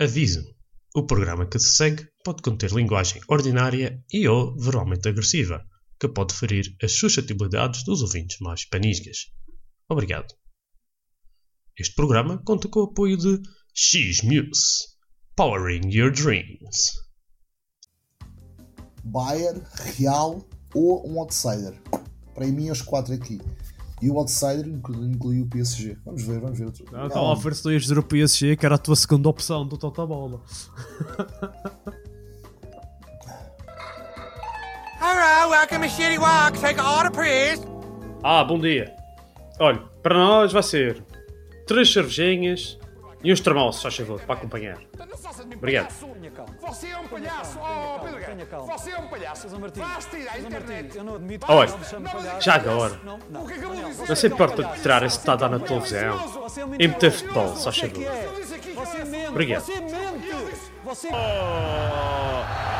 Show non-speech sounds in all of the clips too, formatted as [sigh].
Aviso: o programa que se segue pode conter linguagem ordinária e ou verbalmente agressiva, que pode ferir as suscetibilidades dos ouvintes mais panisgas. Obrigado. Este programa conta com o apoio de X-Muse, Powering Your Dreams. Bayern, Real ou um outsider. Para mim, os quatro aqui. E o outsider inclui, inclui o PSG. Vamos ver, vamos ver. Outro. Não, estava a ver se tu ias dizer o PSG, que era a tua segunda opção do Tota Bola. Hello, welcome to Shitty Walk. Take order, please. Ah, bom dia. Olha, para nós vai ser três cervejinhas e uns termossos, faz favor, para acompanhar. Obrigado. Você é um palhaço, oh Pedro Guerra. Você é um palhaço. Faz tirar a internet. Eu não admito Olha, já agora, Não, não. O que acabou de dizer? não se importa de tirar esse que está a dar na televisão Você é um e meter futebol, só Você é favor. é. Você mente. Obrigado. Você mente. Você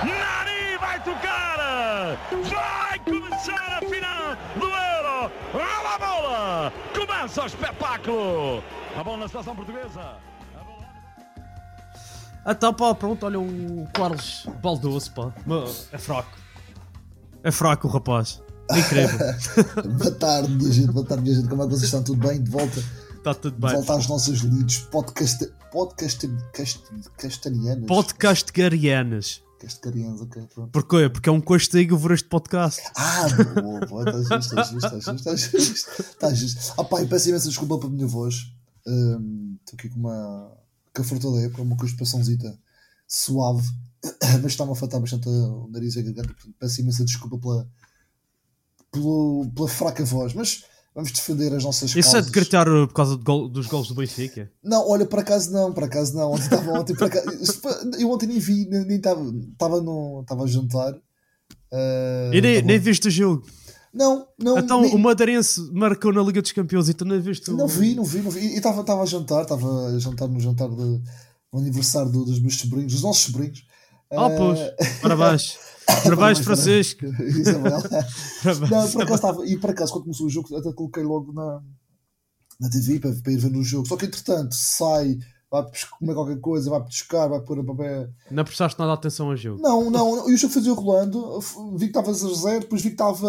Nani vai tocar! Vai começar a final do Euro! Rola a bola! Começa o espetáculo! A bola na seleção portuguesa! Então pá, pronto, olha o Carlos Baldoso, pá. É fraco. É fraco o rapaz. É incrível. [laughs] boa tarde, minha gente. Boa tarde, minha gente. Como é que vocês estão? Tudo bem? De volta, Está tudo de bem. volta às nossas leads podcast, podcast, cast, castanianas. Podcast Garianas. Castelharianas, ok. Pronto. Porquê? Porque é um castigo ver este podcast. Ah, boa, boa. Está justo, está justo, está justo. Está justo. Está justo. Ah, pá, e peço imensa desculpa pela minha voz. Estou aqui com uma. Com a da época, uma constipaçãozita suave, [coughs] mas está-me a afetar bastante o nariz e a garganta. Portanto, peço imensa desculpa pela. pelo- pela fraca voz. Mas vamos defender as nossas Isso é causas. de gritar uh, por causa de gol- dos gols do Benfica. Não, olha, por acaso não, por acaso não. Ontem estava ontem, por acaso, eu ontem nem vi, nem estava, estava no, estava a jantar. eh, E nem, nem viste o jogo. Não, não, Então nem- o Madeirense marcou na Liga dos Campeões e tu não viste o. não vi, não vi, não vi. E estava, a jantar, estava a jantar no jantar de, no aniversário do- dos meus sobrinhos, dos nossos sobrinhos. Ah, Eh, pois. Parabéns. Parabéns, Francisco. [laughs] Isabel. Não, por acaso estava, e por acaso, quando começou o jogo, até coloquei logo na, na TV para, para ir ver no jogo. Só que entretanto sai, vai comer qualquer coisa, vai pescar, vai pôr a papel. Não prestaste nada de atenção ao jogo. Não, não, não. E o jogo foi rolando. Vi que estava 0-0, depois vi que estava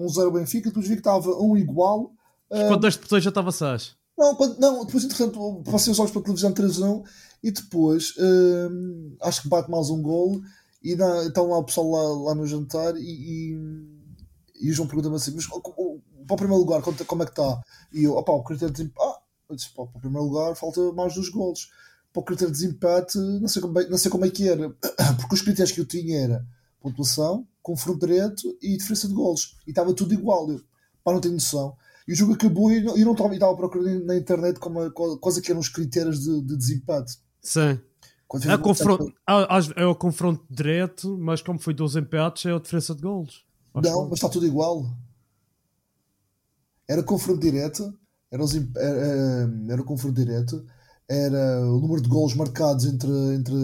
1-0 Benfica, depois vi que estava 1 igual. Eh, Quando este botão já estava sais. não, quando- não, depois entretanto passei os jogos para a televisão 3-1 e depois hum, acho que bate mais um gol e dá, então lá o pessoal lá, lá no jantar e, e, e o João pergunta-me assim, mas para o primeiro lugar, como, como é que está? E eu, opá, o critério disse, pá, para o primeiro lugar falta mais dois golos. Para o critério de desempate, não sei como, é- não sei como é que era, [clears throat] porque os critérios que eu tinha era pontuação, confronto direto e diferença de golos. E estava tudo igual. Eu, pá, não tenho noção. E o jogo acabou e eu não- estava, a procurar na internet como, quais é que eram os critérios de, de desempate. Sim. É, confronto, é o confronto direto, mas como foi 12 empates, é a diferença de golos. Não, mas está tudo igual. Era confronto direto, era, os era, era o confronto direto, era o número de golos marcados entre, entre,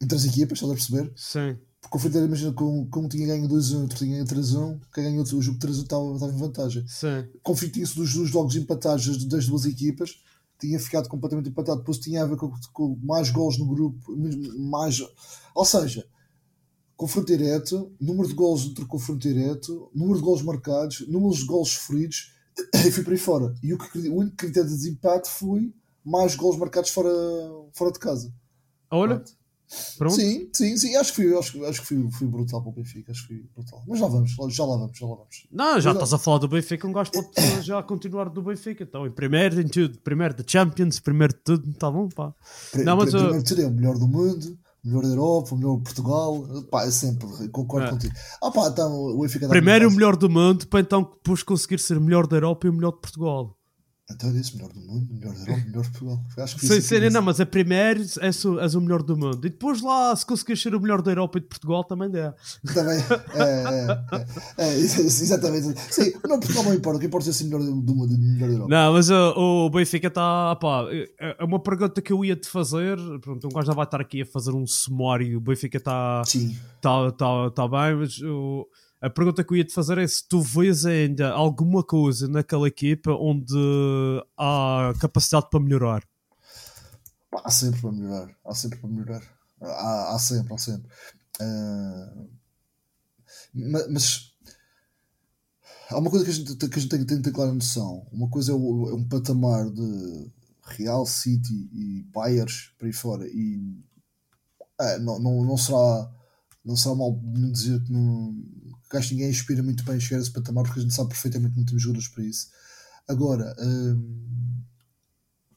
entre as equipas, estás a perceber? Sim. Porque o confronto direto, imagina que que um tinha ganho 2-1, outro tinha ganho 3-1, quem ganhou o jogo 3-1 estava, estava em vantagem. Sim. conflitinho-se dos, dos jogos empatados das, das duas equipas tinha ficado completamente empatado depois tinha a ver com, com mais gols no grupo mais ou seja confronto direto número de gols entre confronto direto número de gols marcados número de gols sofridos [clears throat] e fui para aí fora e o, que, o único critério de desempate foi mais gols marcados fora, fora de casa Olha, pronto. sim, sim, sim, acho que fui, acho, que- acho que fui, fui brutal para o Benfica, acho que fui brutal. Mas já vamos, já lá vamos, já lá vamos. Não, já Mas- estás a falar do Benfica, um gajo pode já continuar do Benfica. Então, em primeiro, em tudo. Primeiro da Champions, primeiro de tudo, está bom, pá. Não, mas primeiro de tudo é o melhor do mundo, melhor da Europa, o melhor de Portugal. Pá, é sempre, concordo É. contigo. Ah, pá, então o Benfica Primeiro o melhor do mundo, para então depois conseguir ser o melhor da Europa e o melhor de Portugal. Então eu disse melhor do mundo, melhor da Europa, melhor de Portugal. Acho que disse. não, mas a primeiro és, o- és o melhor do mundo. E depois lá, se conseguires ser o melhor da Europa e de Portugal, também dá. Também, [laughs] é, é, é, é, isso- exatamente. Sim, não, Portugal não importa, o que importa é ser melhor do do mundo, melhor da Europa. Não, mas uh, o Benfica está. pá, é é uma pergunta que eu ia te fazer. Pronto, um gajo já vai estar aqui a fazer um sumário. O Benfica está Sim, tá, tá, tá bem, mas o- a pergunta que eu ia te fazer é se tu vês ainda alguma coisa naquela equipa onde há capacidade para melhorar. Há sempre para melhorar. Há sempre para melhorar. Há, há sempre, há sempre. Uh, mas há uma coisa que a gente, que a gente tem que ter, clara noção. Uma coisa é, o, é, um patamar de Real City e Bayers para aí fora. E é, não, não, não será não será mal dizer que não que acho que ninguém inspira muito bem a chegar a esse patamar porque a gente sabe perfeitamente que não temos jogadores para isso. Agora, um,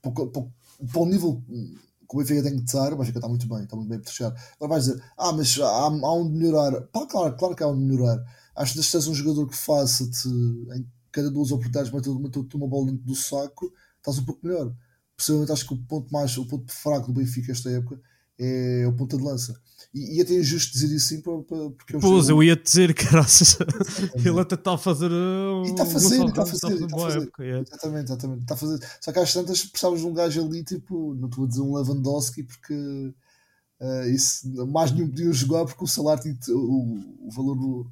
para, para, para o nível que o Benfica tem que estar, o Benfica está muito bem, está muito bem protegido. Agora vais dizer, ah, mas há, há um de melhorar. Pá, claro, claro que há um de melhorar. Acho que se tens um jogador que faça-te em cada duas oportunidades meter-te uma bola dentro do saco, estás um pouco melhor. Possivelmente acho que o ponto mais, o ponto fraco do Benfica esta época é o ponta de lança. E, e até é injusto dizer isso sim, porque eu Pois, eu ia dizer, [laughs] caraças, ele até está a fazer. Uh, e está a fazer, está a fazer, está a fazer. Época, yeah. Exatamente, exatamente. Está a fazer. Só que às tantas precisavas de um gajo ali, tipo, não estou a dizer um Lewandowski, porque uh, isso, mais nenhum podia jogar, porque o salário, o, o valor do,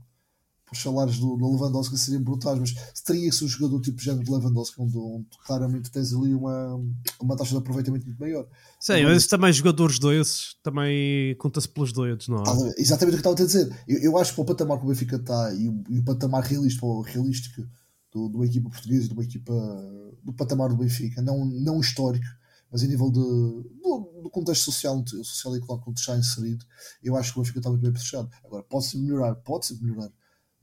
os salários do, do Lewandowski seriam brutais, mas se teria se um jogador tipo género de Lewandowski, onde, onde, claramente tens ali uma, uma taxa de aproveitamento muito maior. Sim, mas também jogadores dois também conta-se pelos doidos, não é? Exatamente o que estava a dizer. Eu, eu acho que para o patamar que o Benfica está e o, e o patamar realista, realístico do, de uma equipa portuguesa, de uma equipa do patamar do Benfica, não, não histórico, mas em nível de, do, do contexto social, social e económico onde está inserido, eu acho que o Benfica está muito bem fechado. Agora, pode-se melhorar, pode-se melhorar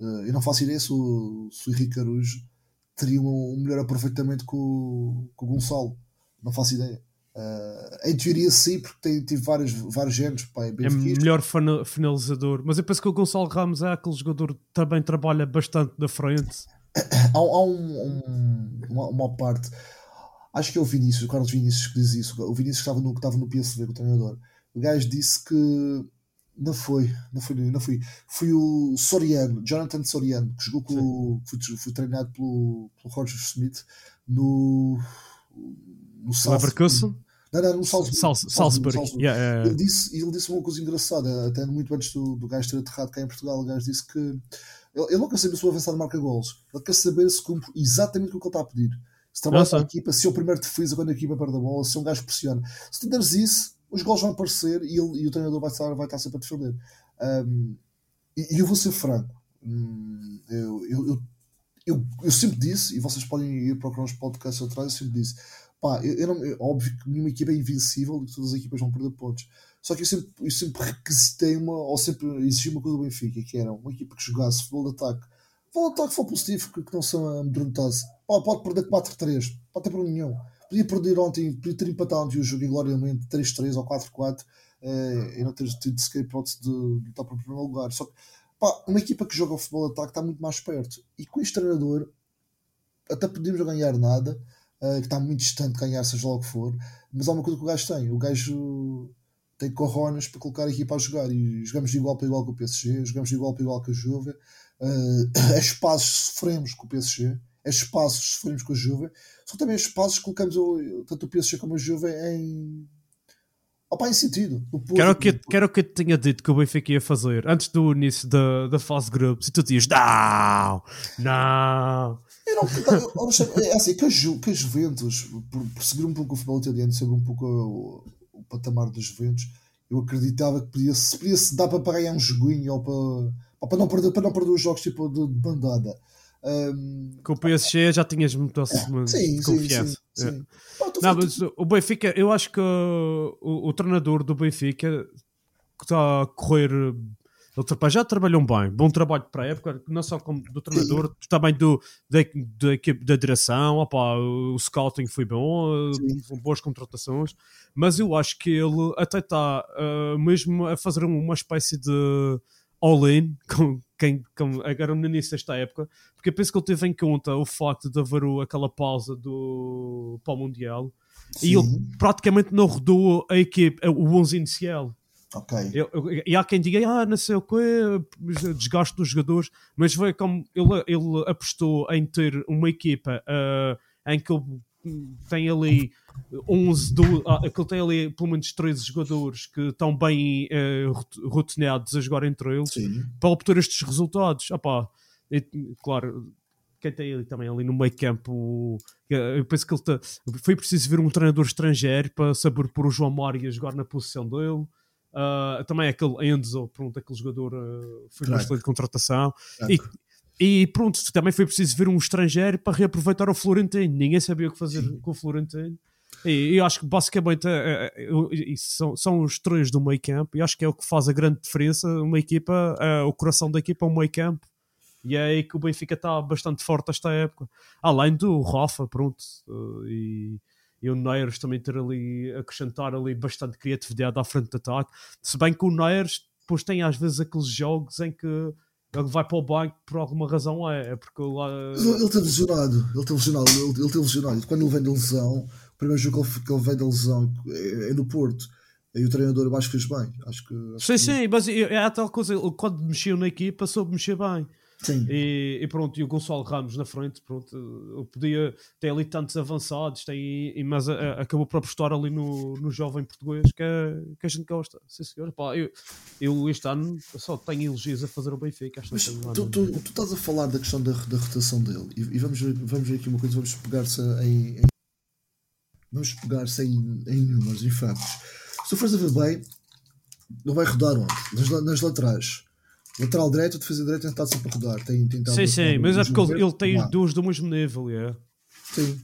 eu não faço ideia se o, se o Henrique Carujo teria um, melhor aproveitamento com, o, com o Gonçalo. Não faço ideia. Uh, em teoria sim, porque tem, tem vários, vários géneros. Pá, é, é melhor finalizador. Mas eu penso que o Gonçalo Ramos é aquele jogador que também trabalha bastante da frente. [coughs] há, há um, um, uma, uma, parte. Acho que é o Vinícius, o Carlos Vinícius que diz isso. O Vinícius que estava no, que estava no PSV com o treinador. O gajo disse que não foi, não foi, não fui. Foi o Soriano, Jonathan Soriano, que jogou com. Foi, foi treinado pelo, pelo Roger Smith no. No Salzburg. Não, não, no Salzburg. Salzburg. Salzburg. Salzburg. Yeah, yeah. Ele, disse, ele disse uma coisa engraçada, até muito antes do, do gajo ter aterrado cá em Portugal. O gajo disse que ele, ele não quer saber se o avançado marca gols, ele quer saber se cumpre exatamente o que ele está a pedir. Se trabalha para a equipa, se é o primeiro defesa quando a equipa perde a bola, se é um gajo que pressiona. Se tu deres isso, os gols vão aparecer e, ele, e o treinador vai estar, vai estar sempre a defender. Um, e, e, eu vou ser franco, hum, eu, eu, eu, eu, eu sempre disse, e vocês podem ir procurar uns podcasts atrás, eu sempre disse: pá, eu, eu não, óbvio que nenhuma equipa é invencível e todas as equipas vão perder pontos. Só que eu sempre, eu sempre requisitei uma, ou sempre exigi uma coisa do Benfica, que era uma equipa que jogasse futebol de ataque. Futebol de ataque for positivo, que, que não se amedrontasse. Pode, pode perder 4-3, pode ter problema nenhum Podia perder ontem, podia ter empatado ontem o jogo ingloriamente 3-3 ou 4-4 eh, e não ter tido sequer hipótese de lutar para o primeiro lugar. Só que pá, uma equipa que joga futebol ataque está muito mais perto. E com este treinador até podemos ganhar nada, uh, que está muito distante de ganhar, seja lá o que for, mas há uma coisa que o gajo tem. O gajo tem coronas para colocar a equipa a jogar e jogamos de igual para igual com o PSG, jogamos de igual para igual com a Juve, [coughs] uh, espaços sofremos com o PSG espaços sofremos com a Juve, que também espaços colocamos o, tanto o PSG como a Juve em. Opa, em sentido. Quero que, quero que eu te tenha dito que o Benfica ia fazer antes do início da, da fase de grupos e tu dizias não, não. Eu não, é assim, que a, Ju, que a Juventus, por, por seguir um pouco o futebol italiano, sobre um pouco o, o patamar dos Juventus, eu acreditava que podia, podia se dar para ganhar um joguinho ou para, para, não perder, para não perder os jogos tipo de, de bandada. Um, Com o PSG já tinhas muito sim, confiança. Sim, sim, é. Não, mas o Benfica, eu acho que o, o treinador do Benfica está a correr. Ele já trabalhou bem, bom trabalho para a época, não só como do treinador, também do, da, da equipe da direção. Opa, o scouting foi bom, Sim. boas contratações, mas eu acho que ele até está uh, mesmo a fazer uma espécie de all-in com quem, com, agora no início desta época, porque eu penso que ele teve em conta o facto de haver aquela pausa do para o Mundial Sim. e ele praticamente não rodou a equipe, o 11 inicial. Ok. Eu, eu, e há quem diga, ah, não sei o quê, desgaste dos jogadores, mas foi como ele, ele apostou em ter uma equipa uh, em que ele tem ali 11, do, ah, ele tem ali pelo menos 13 jogadores que estão bem uh, rotineados a jogar entre eles Sim. para obter estes resultados. Ah, pá, e, claro, quem tem ali também ali no meio campo. Eu penso que ele tá, foi preciso ver um treinador estrangeiro para saber pôr o João Mário a jogar na posição dele. Uh, também aquele Enzo, pronto, aquele jogador uh, foi uma excelente contratação. Claro. E, e pronto, também foi preciso ver um estrangeiro para reaproveitar o Florentino. Ninguém sabia o que fazer Sim. com o Florentino. E eu acho que basicamente é, é, é, são, são os três do meio campo e acho que é o que faz a grande diferença. Uma equipa, o coração da equipa é o meio campo. E é aí que o Benfica está bastante forte esta época. Além do Rafa, pronto. E, e o Neyers também ter ali, acrescentar ali bastante criatividade à frente de ataque. Se bem que o Neyers depois tem às vezes aqueles jogos em que ele vai para o banco por alguma razão é, é porque lá... ele está lesionado ele está lesionado ele, ele está lesionado quando ele vem de lesão primeiro jogo que ele, veio da lesão é, é no Porto. Aí o treinador eu acho que fez bem. Acho que, acho sim, que... sim, mas é a tal coisa, quando mexeu na equipa, soube mexer bem. Sim. E, e, pronto, e o Gonçalo Ramos na frente, pronto, eu podia ter ali tantos avançados, tem, mas a, a, acabou por apostar ali no, no jovem português que, é, que a gente gosta. Sim, senhor. Pá, eu, eu este ano só tenho elogios a fazer o Benfica. Mas tu, tu, tu, estás a falar da questão da, da rotação dele e, e vamos, vamos ver aqui uma coisa, vamos pegar-se em, em Vamos pegar sem em números, em factos. Se tu fores a ver bem, ele vai rodar onde? Nas, nas laterais. Lateral direito, defesa direita está sempre a rodar. Tem, tem sim, sim, mas é porque ele, ele tem duas do mesmo nível, é. Sim,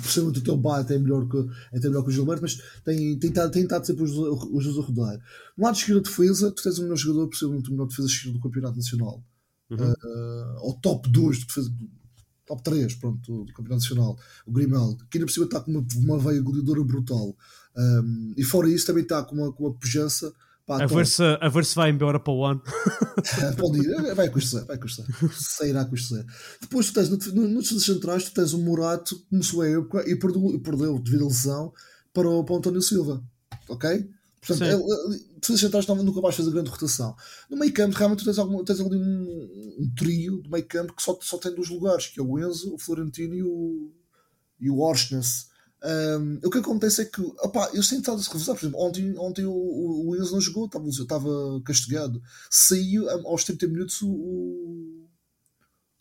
precisamente o teu bate é melhor que, é melhor que o Gilberto, mas tem, tem, tem, tem estado sempre os, os dois a rodar. No lado esquerdo da defesa, tu tens o melhor jogador, possivelmente o melhor defesa esquerda do Campeonato Nacional. Uhum. Uh, ao top 2 de defesa, top 3 pronto, do Campeonato Nacional, o Grimaldo, que ainda por cima está com uma, uma veia goleadora brutal. Um, e fora isso, também está com uma, com uma pujança. Pá, a, ver se, a ver se vai embora para o ano. [laughs] Pode ir, vai custar, vai custar. Sairá custar. Depois tu tens, no, nos centrais, tu tens o Murato, começou a época e perdeu, perdeu devido à lesão para o, para o António Silva. Ok? Portanto, ele, defesas centrais nunca vais fazer grande rotação. No meio campo, realmente, tu tens, algum, tens ali um, um, trio de meio campo que só, só tem dois lugares, que é o Enzo, o Florentino e o, e o Orsnes. Um, o que acontece é que opa, eu sempre estava a se revisar. Por exemplo, ontem, ontem o, o, Enzo não jogou, estava, estava castigado. Saiu aos 30 minutos o, o,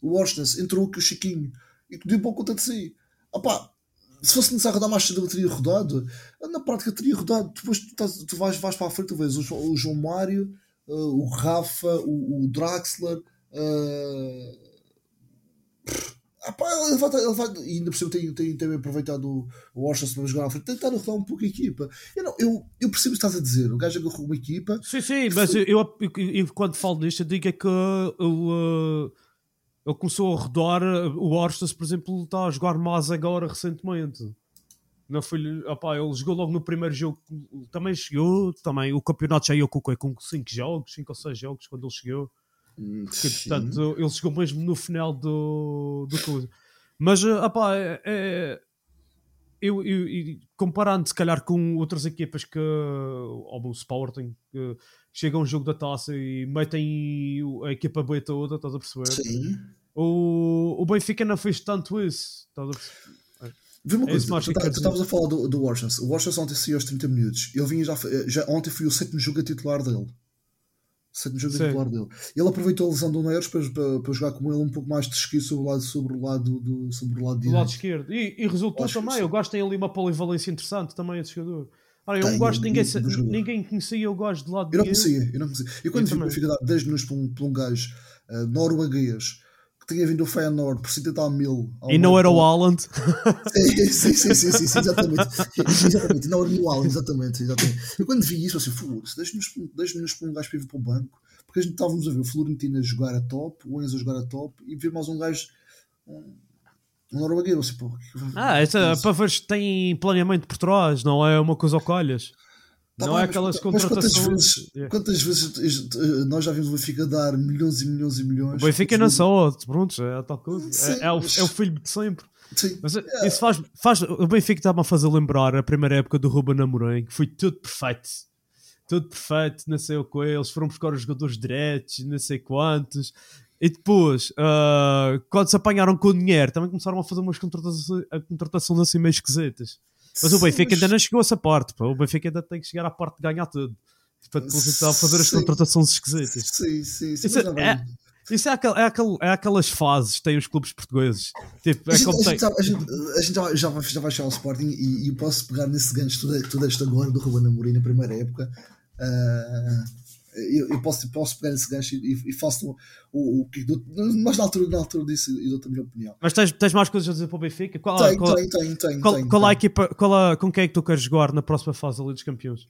o Orsnes, entrou com o Chiquinho e deu pouco conta de si. Opa, se fosse necessário rodar mais cedo, ele teria rodado. Na prática, teria rodado. Depois tu, estás, tu vais, vais para a frente, tu vês o, o João Mário, uh, o Rafa, o, o Draxler. Uh... ele vai, ele vai, e ainda por cima tem, tem, aproveitado o, o Washington para jogar à frente, tentar rodar um pouco a equipa. Eu, não, eu, eu percebo o que estás a dizer. O gajo agarrou uma equipa. Sim, sim, mas foi... eu, eu, eu, quando falo disto, eu digo é que uh ele começou a rodar. O Orstas, por exemplo, está a jogar mais agora recentemente. Não foi, opa, ele jogou logo no primeiro jogo. Também chegou. Também, o campeonato já ia com 5 jogos, 5 ou 6 jogos quando ele chegou. Que, portanto, ele chegou mesmo no final do, do coisa. Mas, opa, é, é eu, eu, eu, comparando se calhar com outras equipas que, ou o Sporting, que chegam um jogo da taça e metem a equipa B toda, estás a perceber? Sim. O, o Benfica não fez tanto isso, estás a perceber? Vê uma é coisa, tu, tu estavas a falar do, do Washington. O Washington ontem saiu aos 30 minutos. Ele vinha já, já ontem foi o sétimo jogo a titular dele no jogo titular dele. Ele aproveitou a lesão do Neres para, para, para, jogar com ele um pouco mais de esquerdo sobre o lado, sobre o lado, do, sobre o lado, do lado esquerdo. E, e resultou Acho também. Eu gosto de ter ali uma polivalência interessante também esse jogador. Ora, eu Tem, gosto, ninguém, ninguém conhecia, eu gosto de lado Eu não conhecia, eu não conhecia. Eu quando vi o Benfica dar 10 minutos para um, para um gajo uh, norueguês que tinha vindo o Feyenoord por 70 tal mil. E não era o Haaland. Sim, sim, sim, sim, exatamente. exatamente. Não era o Haaland, exatamente, exatamente. Eu quando vi isso, assim, deixa-nos para um gajo para vir para o banco, porque a gente estávamos a ver o Florentino a jogar a top, o Enzo a jogar a top, e ver mais um gajo. Um, norueguês, assim, pô. Ah, essa, é para ver se tem planeamento por trás, não é uma coisa ao colhas. Tá não bem, é aquelas mas, contratações. Quantas vezes, quantas vezes eh, nós já vimos o Benfica dar milhões e milhões e milhões? O Benfica não só, pronto, é tal coisa. Sim, é, é, o, mas... é o filho de sempre. Sim. Mas yeah. É. isso faz, faz. O Benfica está-me a fazer lembrar a primeira época do Ruben Amorim, que foi tudo perfeito. Tudo perfeito, não sei o que. Eles foram buscar os jogadores diretos, não sei quantos. E depois, uh, quando se apanharam com o dinheiro, também começaram a fazer umas contratações, contratações assim meio esquisitas. Mas o Benfica ainda não chegou a essa parte. Pô. O Benfica ainda tem que chegar à parte de ganhar tudo. Portanto, está a fazer as sim. contratações esquisitas. Sim, sim, sim. Isso, é, Isso é, aquel, é, aquel, é aquelas fases que têm os clubes portugueses. Tipo, é a, gente, tem... gente, a, gente, a gente já, já, vai, já vai chegar ao Sporting e, e posso pegar nesse gancho tudo, tudo este agora do Ruben Amorim na primeira época. Uh, eu, eu, posso, posso pegar esse gancho e, e faço o, o, que mas na altura, na altura disso e dou-te a minha opinião. Mas tens, tens mais coisas a dizer para o Benfica? Qual, tem, qual, tem, tem, tem, qual, tem, qual tem. a equipa, qual a, com quem é que tu queres jogar na próxima fase da Liga dos Campeões?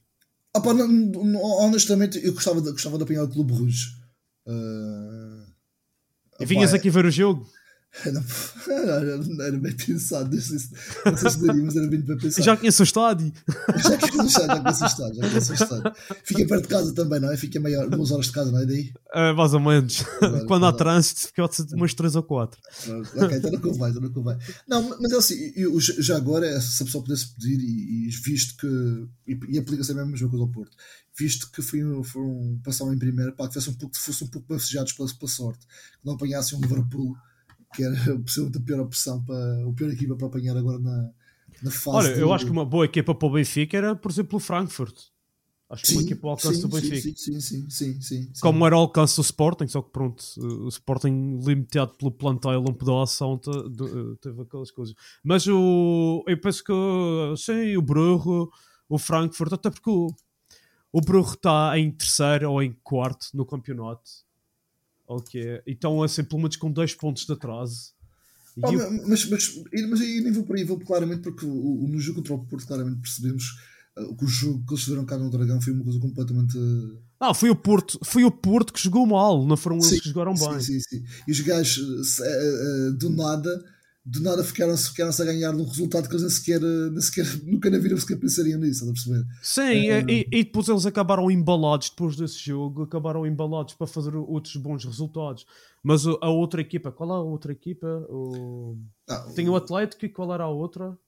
Ah, pá, não, não, honestamente, eu gostava de, gostava de apanhar o Clube Rouge. Uh, e vinhas opa, aqui ver o jogo? Não, era bem pensado, não sei se, não sei se daria, mas era bem bem pensado. Já conheço o estádio. [laughs] já conheço o estádio, já conheço o estádio. Fica perto de casa também, não é? Fica maior, duas horas de casa, não é? Daí? Uh, mais ou menos. Claro, Quando há claro. trânsito, fica umas 3 ou 4. Ok, então não convém, então não convém. Não, mas é assim, eu, já agora, se a pessoa pudesse pedir, e, e visto que. E, e aplica-se a mesma coisa ao Porto, visto que foi, foram, passaram em primeiro, pá, que fosse um pouco, fosse um pouco bafejados pela, pela sorte, que não apanhassem um Liverpool que era possivelmente a pior opção para o pior equipa para apanhar agora na, na fase. Olha, eu acho que uma boa equipa para o Benfica era, por exemplo, o Frankfurt. Acho que uma equipa ao alcance sim, do Benfica. Sim, sim, sim, sim. Como era ao alcance do Sporting, só que pronto, o Sporting limitado pelo plantel, pedaço, te- de- teve aquelas coisas. Mas o, eu penso que sim, o Brugge, o Frankfurt, até porque o, o Brugge está em terceiro ou em quarto no campeonato. Ok, então assim, pelo menos com dois pontos de atraso. E Ah, o- mas, mas, mas aí nem vou por aí, vou claramente porque o, no jogo contra o Porto claramente percebemos uh, que o jogo que eles fizeram cá no Dragão foi uma coisa completamente. Ah, foi o Porto, foi o Porto que jogou mal, não foram eles Sim, que jogaram sim, bem. Sim, sim. E os gajos uh, uh, do nada, do nada ficaram-se ficaram a ganhar num resultado que eles nem sequer, nem sequer [laughs] nunca na vida sequer pensariam nisso, estás a perceber? Sim, É. e, e depois eles acabaram embalados depois desse jogo, acabaram embalados para fazer outros bons resultados. Mas a outra equipa, qual é a outra equipa? O... Ah, Tem o Atlético e qual era a outra?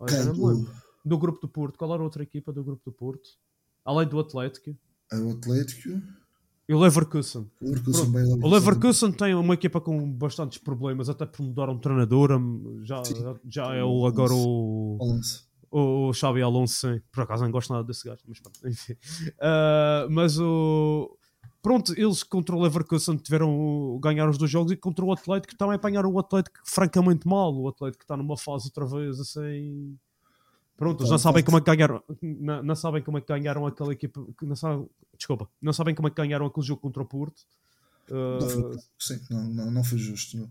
Lembro. Do grupo do Porto, qual era a outra equipa do grupo do Porto? Além do Atlético. o Atlético, E o Leverkusen. o Leverkusen bem, O Leverkusen tem uma equipa com bastantes problemas, até por mudar um treinador. hum, Já, Sim. já é o, agora o, Alonso. o Xabi Alonso, sim. Por acaso não gosto nada desse gajo, mas pronto, enfim. Ah, mas o. Pronto, eles contra o Leverkusen tiveram ganhar os dois jogos e contra o Atlético também apanharam o Atlético francamente mal. O Atlético está numa fase outra vez assim. Pronto, eles não sabem como é que ganharam. Não, não sabem como é que ganharam aquela equipa. Não sabem, desculpa, não sabem como é que ganharam aquele jogo contra o Porto. Não foi, sim, não, não, não foi justo. Não,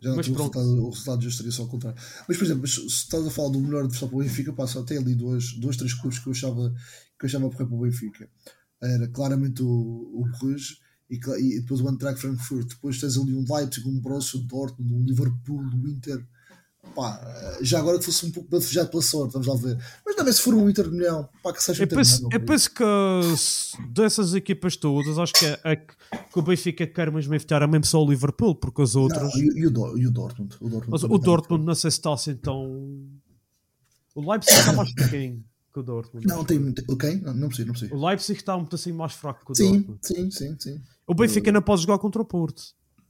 já não Mas tinha o resultado, o resultado justo seria só o contrário. Mas, por exemplo, se estás a falar do melhor adversário para o Benfica, só tem ali dois, dois, três clubes que eu achava que eu achava a correr para o Benfica. Era claramente o, o Bruges e, e depois o Eintracht Frankfurt. Depois tens ali um Leipzig, um Borussia Dortmund, um Liverpool, um Inter. Pá, já agora que fosse um pouco bafejado pela sorte, vamos lá ver. Mas também se for um Inter de Milhão, pá, que seja Eu Inter penso, eu não, penso que dessas equipas todas, acho que, é, é que o Benfica quer mesmo evitar é mesmo só o Liverpool, porque as Não, outras. e, e o, e o Dortmund. O Dortmund, Mas o Dortmund não sei se está assim tão. O Leipzig está mais fraquinho que o Dortmund. Não, tem muito. Ok? Não, não preciso, não preciso. O Leipzig está um assim mais fraco que o Sim, Dortmund. sim, sim, sim. O Benfica não pode jogar contra o Porto.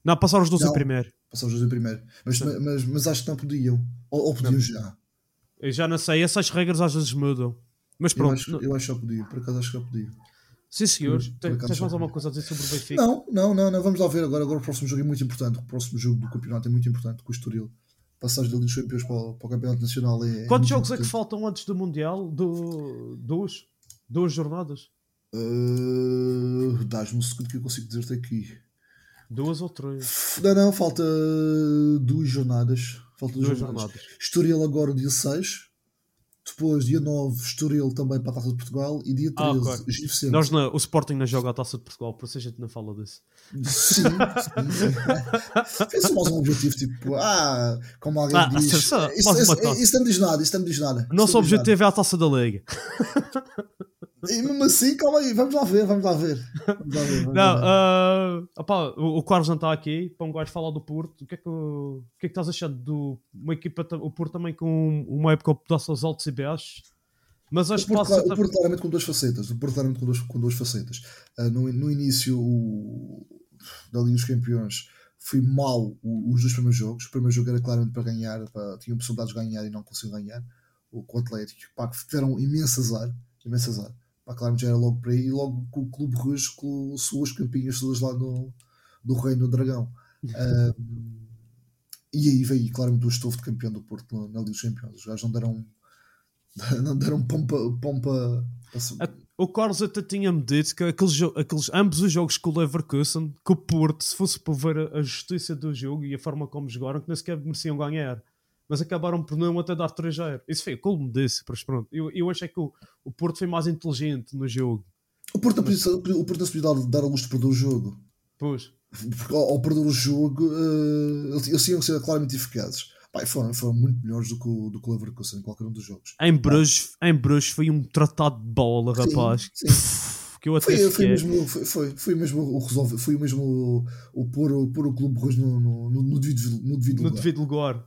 Não, passar os dois Não. em primeiro. Passar os dois em primeiro. Mas, mas, mas acho que não podiam. Ou, ou podiam já. Eu já não sei, essas regras às vezes mudam. Mas Eu pronto, acho, eu acho que já podiam. Por acaso acho que já podiam. sim senhor. Tens mais alguma podia. coisa a dizer sobre o Benfica? Não, não, não, não. Vamos lá ver agora. Agora o próximo jogo é muito importante. O próximo jogo do campeonato é muito importante com o Estoril. Passagem Liga dos Campeões para, o- para o Campeonato Nacional é. é Quantos muito jogos é que importante. faltam antes do Mundial? Do... Duas? Duas jornadas? Uh, Dás-me um segundo que eu consigo dizer-te aqui. Duas ou três? Não, não, falta duas jornadas. Falta duas, Duas jornadas. jornadas. Estoril agora dia 6. Depois, dia 9, Estoril também para a Taça de Portugal. E dia 13, Ah, ok. Gil Vicente. Nós na- o Sporting não joga a taça de Portugal, por isso a gente não fala disso. Sim, sim. [laughs] Pensa mais um objetivo, tipo, ah, como alguém Ah, diz. só- isso, isso, taça. isso não diz nada, isso não diz nada. O Isso nosso objetivo é a taça da Liga. [laughs] E mesmo assim, calma aí, vamos lá ver, vamos lá ver. Vamos lá ver, vamos Não, lá ver. ah, opá, o, o Carlos não está aqui para um gajo falar do Porto. O que é que, o, o que, é que estás achando do uma equipa, o Porto também com uma época que aos altos e baixos? Mas acho O que Porto, passa. o Porto claramente com duas facetas. O Porto claramente com duas, com duas facetas. Ah, no, no início o, da Liga dos Campeões foi mal os dois primeiros jogos. O primeiro jogo era claramente para ganhar, para, tinham possibilidades de ganhar e não conseguiam ganhar. O, com o Atlético, pá, que tiveram imenso azar. Imenso azar. Pá, claramente já era logo para aí. E logo com o Clube Rouge com suas campinhas todas lá no, do Reino do Dragão. Um, e aí veio claramente o estofo de campeão do Porto na Liga dos Campeões. Os gajos não deram, [laughs] não deram pompa. pompa o Carlos até tinha-me dito que aqueles, aqueles, ambos os jogos com o Leverkusen, que o Porto, se fosse para ver a justiça do jogo e a forma como jogaram, que nem sequer mereciam ganhar. Mas acabaram por não até dar 3 Isso foi o colmo desse, mas pronto. Eu, eu achei que o, o Porto foi mais inteligente no jogo. O Porto, mas... o Porto não se podia dar, dar a luz de perder o jogo. Pois. Porque ao, ao perder o jogo, uh, eles tinham que ser claramente eficazes. Pai, foram, foram muito melhores do que o, do que o Leverkusen em qualquer um dos jogos. Em Bruges, em Bruges foi um tratado de bola, rapaz. Sim, sim. Que eu até foi, foi, mesmo, foi, foi, foi mesmo o resolver, foi mesmo o, o pôr, o, pôr o Clube Rojo no, no, no, no, devido, no devido lugar. No devido lugar.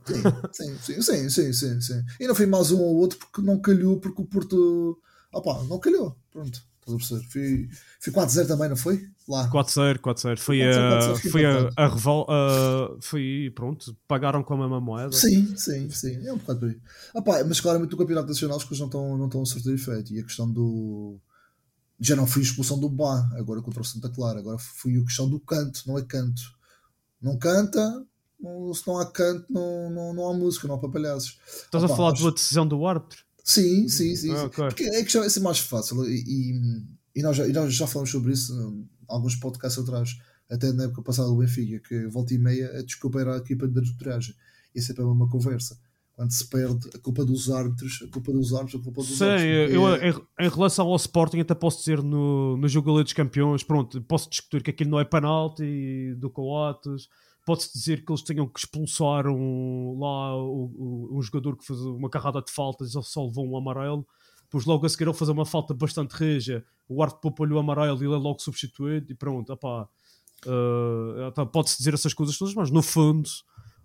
Sim, sim, sim, sim, sim, sim, E não foi mais um ou outro porque não calhou, porque o Porto. Opá, não calhou. Pronto. Estás a perceber? Fui, fui 4-0 também, não foi? Lá. 4-0, 4-0. Foi, a, foi a, a revolta. Uh, foi, pronto, pagaram com a mesma moeda. Sim, sim, sim. É um bocado por aí. Ah, pá, mas claramente o Campeonato Nacional as coisas não estão, não estão a surtir efeito. E a questão do. Já não fui a expulsão do Bá, agora contra o Santa Clara. Agora fui a questão do canto, não é canto. Não canta, não, se não há canto, não, não, não há música, não há papalhaços. Estás ah, a falar da decisão do árbitro? Sim, sim, sim. Ah, okay. Porque a questão é ser mais fácil e, e, nós já, e nós já falamos sobre isso em alguns podcasts atrás, até na época passada do Benfica, que volta e meia a desculpa era a equipa de arbitragem. E é sempre a mesma conversa. Quando se perde, a culpa dos árbitros, a culpa dos árbitros, a culpa dos Sim, árbitros. eu, é... em, em, relação ao Sporting, até posso dizer no, no jogo dos Campeões, pronto, posso discutir que aquilo não é penalti do Coates pode-se dizer que eles tenham que expulsar um, lá o, o, um jogador que fez uma carrada de faltas e só levou um amarelo. Depois logo a seguir ele fazer uma falta bastante reja, o Arte poupou-lhe o amarelo e ele é logo substituído e pronto, opá, uh, pode-se dizer essas coisas todas, mas no fundo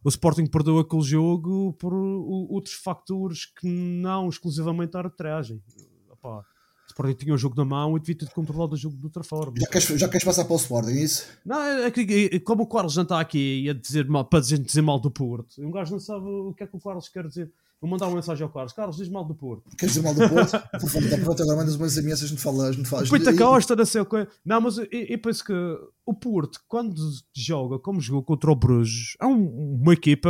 o Sporting perdeu aquele jogo por outros fatores que não exclusivamente a arbitragem. Opá, Sporting tinha o jogo na mão e devia ter controlado o jogo de outra forma. Já queres, já queres passar para o Sporting, é isso? Não, é que como o Carlos já está aqui a dizer mal, para dizer, dizer mal do Porto, um gajo não sabe o que é que o Carlos quer dizer. Vou mandar uma mensagem ao Carlos. Carlos, diz mal do Porto. Queres dizer mal do Porto? Por favor, pronto, agora mandas umas ameaças, não falas, não falas. Pita Costa, não sei o que. Não, mas eu, eu, penso que o Porto, quando joga, como jogou contra o Bruges, é um, uma equipa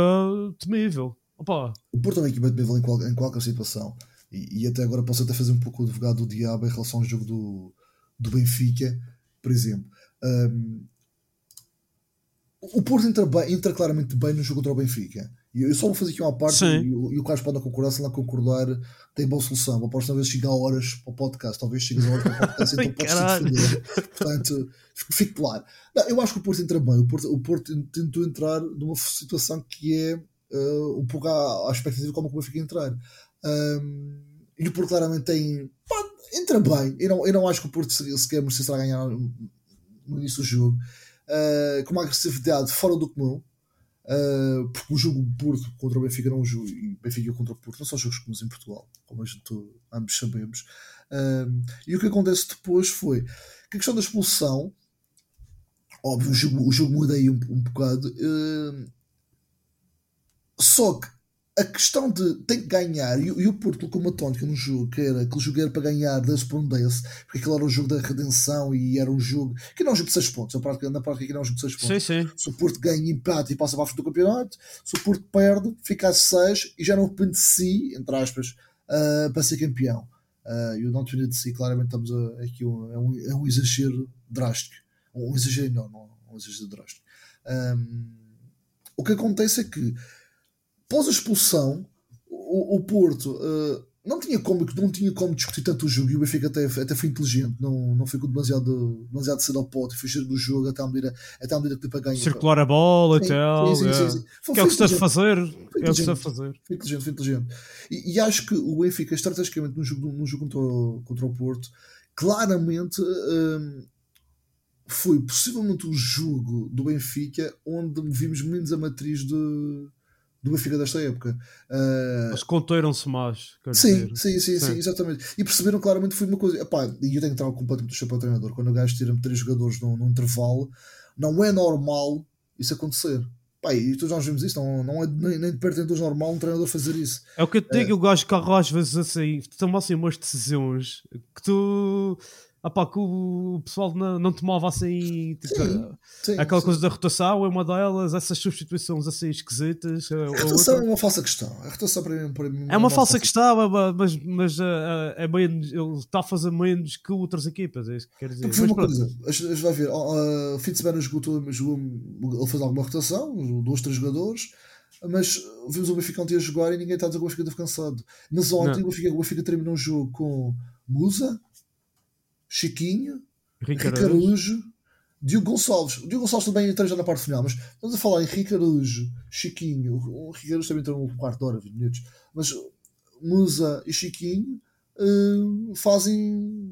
temível. Opa. O Porto é uma equipa temível em, qual, em qualquer situação. E, e, até agora posso até fazer um pouco o advogado do diabo em relação ao jogo do, do Benfica, por exemplo. Um, o Porto entra, bem, entra claramente bem no jogo contra o Benfica. E eu só vou fazer aqui uma parte e, e, o Carlos pode concordar, se lá concordar, tem boa solução. Aposto talvez chegar a horas para o podcast, talvez chegues a horas para o podcast, [laughs] então podes defender. Portanto, fique claro. Não, eu acho que o Porto entra bem. O Porto, o Porto tentou entrar numa situação que é uh, um pouco à, à expectativa como o Benfica entrar. Um, e o Porto claramente tem. Pá, entra bem. Eu não, eu não acho que o Porto sequer merecerá ganhar no início do jogo. Uh, com uma agressividade fora do comum. Uh, porque o jogo Porto contra o Benfica não um jogo, e Benfica contra o Porto não são jogos comuns em Portugal, como a gente ambos sabemos. Uh, e o que acontece depois foi que a questão da expulsão, óbvio, o jogo, o jogo muda aí um, um bocado, uh, só que a questão de tem que ganhar, e, e o Porto colocou uma tónica no jogo, que era aquele jogo era para ganhar 10 por um 10, porque aquilo era um jogo da redenção e era um jogo que não é um jogo de 6 pontos, na prática, na prática que não é um jogo de 6 pontos. Sim, sim. Se o Porto ganha empate e passa para a frente do campeonato, se o Porto perde, fica a 6 e já não depende de si, entre aspas, uh, para ser campeão. Uh, e o não depender de si, claramente estamos a, aqui um, é, um, é um exagero drástico. Um exagero, não, não, um exagero drástico. Um, o que acontece é que Após a expulsão, o, o Porto uh, não, tinha como, não tinha como discutir tanto o jogo e o Benfica até, até foi inteligente, não, não ficou demasiado, demasiado cedo ao pote, foi do jogo até à medida, até à medida que para ganhar. Circular a bola e tal. Sim, sim, sim, Foi, que é o que está a fazer. É o que está a fazer. Foi inteligente, foi inteligente. E, e, acho que o Benfica, estrategicamente, no jogo, no jogo contra, o, contra o Porto, claramente. Uh, foi possivelmente o jogo do Benfica onde vimos menos a matriz de, do Benfica desta época. Uh, Eles contaram-se mais. Sim, sim, sim, sim, exatamente. E perceberam claramente foi uma coisa. E eu tenho que entrar completamente do chapéu treinador. Quando o gajo tira-me três jogadores num, num, intervalo, não é normal isso acontecer. Pá, e tu já vimos isso, não, não é nem, nem de perto nem de normal um treinador fazer isso. É o que eu te digo, uh, o gajo carro às vezes assim, toma assim umas decisões que tu ah pá, que o pessoal não, não tomava assim tipo, sim, sim, aquela sim. coisa da rotação é uma delas, essas substituições assim esquisitas. A rotação é uma falsa questão. A rotação para mim, para mim é, uma, falsa questão, mas, mas uh, é menos, ele está a fazer menos que outras equipas, é isso que quer dizer. Porque mas, uma coisa, a gente vai ver, fim de semana jogou, jogou, ele fez alguma rotação, dois, três jogadores mas vimos o Benfica ontem a jogar e ninguém está a dizer que o Benfica esteve cansado. Mas ontem o Benfica, o Benfica terminou um jogo com Musa, Chiquinho, Ricarujo, Diogo Gonçalves. O Diogo Gonçalves também entrou já na parte final, mas estamos a falar em Ricarujo, Chiquinho. O Ricarujo também entrou no quarto de hora, 20 minutos. Mas Musa e Chiquinho uh, fazem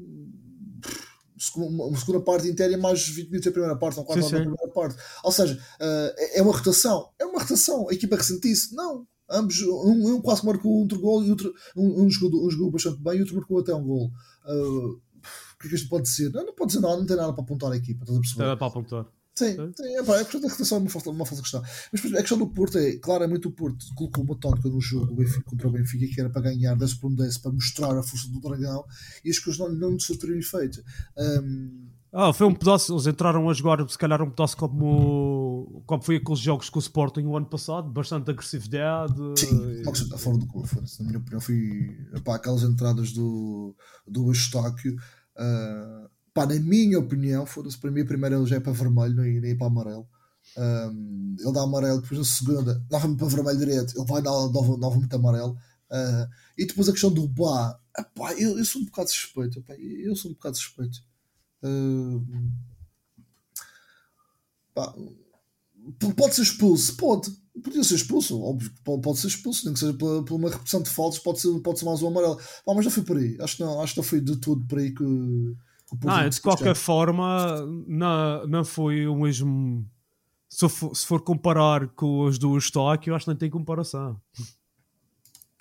uma segunda parte inteira e mais 20 minutos da primeira parte, ou 4 horas da primeira parte. Ou seja, uh, é uma rotação. É uma rotação. A equipa ressentisse? Não. Ambos, um, um quase marcou outro gol e outro, um, um, jogou, um jogou bastante bem e outro marcou até um gol. Uh, o que é que isto pode dizer? Não, não pode dizer nada, não tem nada para apontar a equipa, estás a perceber? Nada para apontar. Sim, sim é, pá, a questão da rotação é uma falsa, uma falsa questão. Mas a questão do Porto é, claramente o Porto colocou uma tónica no jogo Benfica, contra o Benfica que era para ganhar 10 por 10 para mostrar a força do dragão e as coisas não, não lhe surtiram efeito. Um, ah, foi um pedaço, eles entraram a jogar se calhar um pedaço como, como foi aqueles jogos com o Sporting o ano passado, bastante agressividade. Sim, jogos está fora do curso, na minha opinião, foi pá, aquelas entradas do, do Estáquio. Uh, pá, na minha opinião, foda-se, para mim, primeiro ele já é para vermelho e nem para amarelo. Um, ele dá amarelo, depois na segunda, novamente para vermelho direto, ele vai dar novamente amarelo. Uh, e depois a questão do Bá, epá, eu, eu sou um bocado suspeito, epá, eu sou um bocado suspeito. Uh, pá, pode ser expulso, pode, podia ser expulso, óbvio que pode, ser expulso, nem que seja por, por uma repetição de faltas, pode ser, pode ser mais um amarelo. Mas não foi por aí, acho que não, acho que não foi de tudo por aí que não, de qualquer forma, não, não foi o mesmo. Se for, se for comparar com as duas Tóquio, acho que não tem comparação.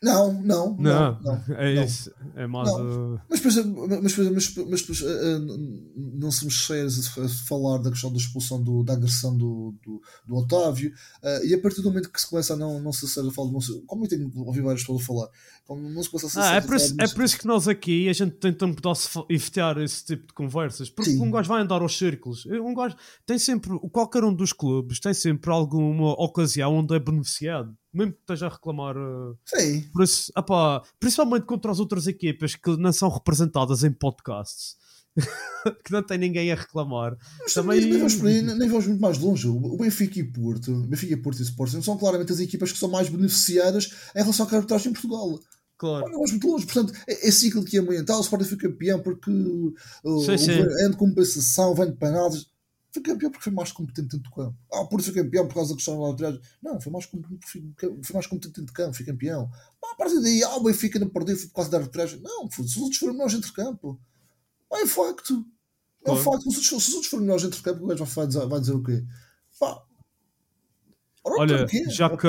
Não, não, não, não, [laughs] é não. isso. É. Uh... Mas, mas, mas, mas, mas uh, não somos sérios a falar da questão da expulsão do, da agressão do, do, do Otávio. Uh, e a partir do momento que se começa a não, não se sério, falar, não se, como eu tenho ouvido várias pessoas falar, como não se começa a ah, é, por isso, é por isso que nós aqui a gente tenta pedaço evitar esse tipo de conversas. Porque Sim. um gajo vai andar aos círculos. Um gajo tem sempre, qualquer um dos clubes tem sempre alguma ocasião onde é beneficiado mesmo que esteja a reclamar. Uh, Sim. Por apá, principalmente contra as outras equipas que não são representadas em podcasts. [laughs] que não tem ninguém a reclamar. Mas também nem vamos, nem vamos muito mais longe. O Benfica e Porto, Benfica, Porto e Sporting são claramente as equipas que são mais beneficiadas em relação à arbitragem em Portugal. Claro. Não vamos muito longe. Portanto, é, é ciclo que é ambiental. O Sporting foi campeão porque uh, sim, sim. de compensação, vem de penaltis foi campeão porque foi mais competente dentro do campo. Ah, por isso foi campeão por causa da questão da arbitragem. Não, foi mais, competente, foi mais competente dentro do campo, foi campeão. Ah, a partir daí, ah, o Benfica não perdeu por causa da arbitragem. Não, se os outros foram melhores entre campo. É facto. É um facto. Se os, outros, se os outros forem melhores entre campo, o gajo vai dizer, vai dizer o quê? Pá. Olha, já que,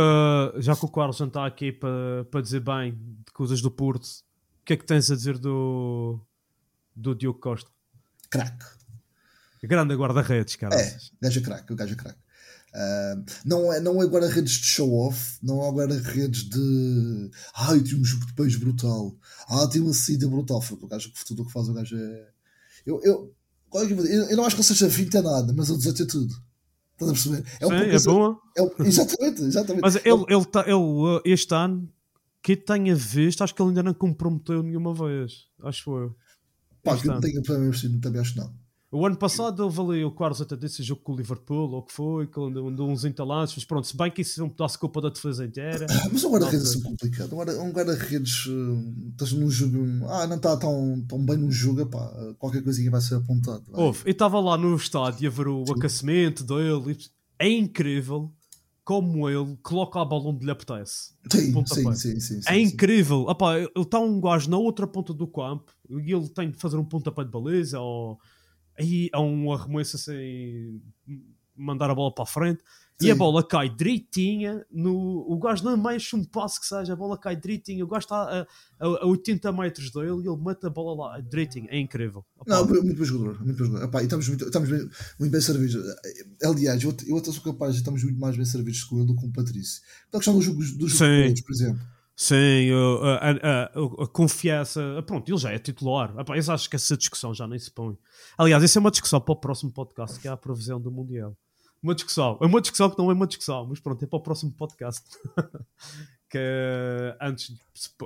já que o Carlos não está aqui para, para dizer bem de coisas do Porto, o que é que tens a dizer do, do Diogo Costa? Crack Grande guarda-redes, cara. É, gajo é craque, o gajo é craque. Uh, não é, não é guarda-redes de show-off, não é guarda-redes de ai, tem um jogo de peixe brutal, ah, tem uma saída brutal. O gajo que tudo o que faz o gajo é. Eu, eu, eu, eu não acho que ele seja 20 a nada, mas ele deseja tudo. Estás a perceber? É, Sim, é bom. É, exatamente, exatamente. Mas ele, ele, tá, ele, este ano, que tenha visto, acho que ele ainda não comprometeu nenhuma vez. Acho eu. Pá, que eu não tenho problema também acho que não. O ano passado houve ali o Carlos até disse jogo com o Liverpool, ou o que foi, que andou uns entalantes, mas pronto, se bem que isso é um pedaço de culpa da defesa inteira. [coughs] Mas um guarda-redes é assim complicado. Um guarda-redes, uh, estás num jogo, ah, não está tão, tão bem no jogo, pá, qualquer coisinha vai ser apontado. Houve, eu estava lá no estádio a ver o Sim. aquecimento dele, é incrível como ele coloca a bola onde lhe apetece. Sim, sim, sim, sim, É incrível. Epá, ele está um gajo na outra ponta do campo e ele tem de fazer um pontapé de baliza ou aí há um arremesso assim, mandar a bola para a frente. Sim. E a bola cai direitinha no. O gajo não mexe um passo que seja, a bola cai direitinho. O gajo está a, a, a 80 metros dele e ele mete a bola lá direitinho. É incrível. Não, muito bom jogador. Muito bom jogador. Opa, estamos, muito, estamos bem, muito bem servidos. Aliás, eu, eu até sou capaz estamos muito mais bem servidos com ele do que com o Patrício. Então, a questão dos jogos, dos jogos por exemplo. Sim, a, a, a, a, confiança. Pronto, ele já é titular. Eu acho que essa discussão já nem se põe. Aliás, isso é uma discussão para o próximo podcast, que é a previsão do Mundial. Uma discussão. É uma discussão que não é uma discussão, mas pronto, é para o próximo podcast. [laughs] que antes,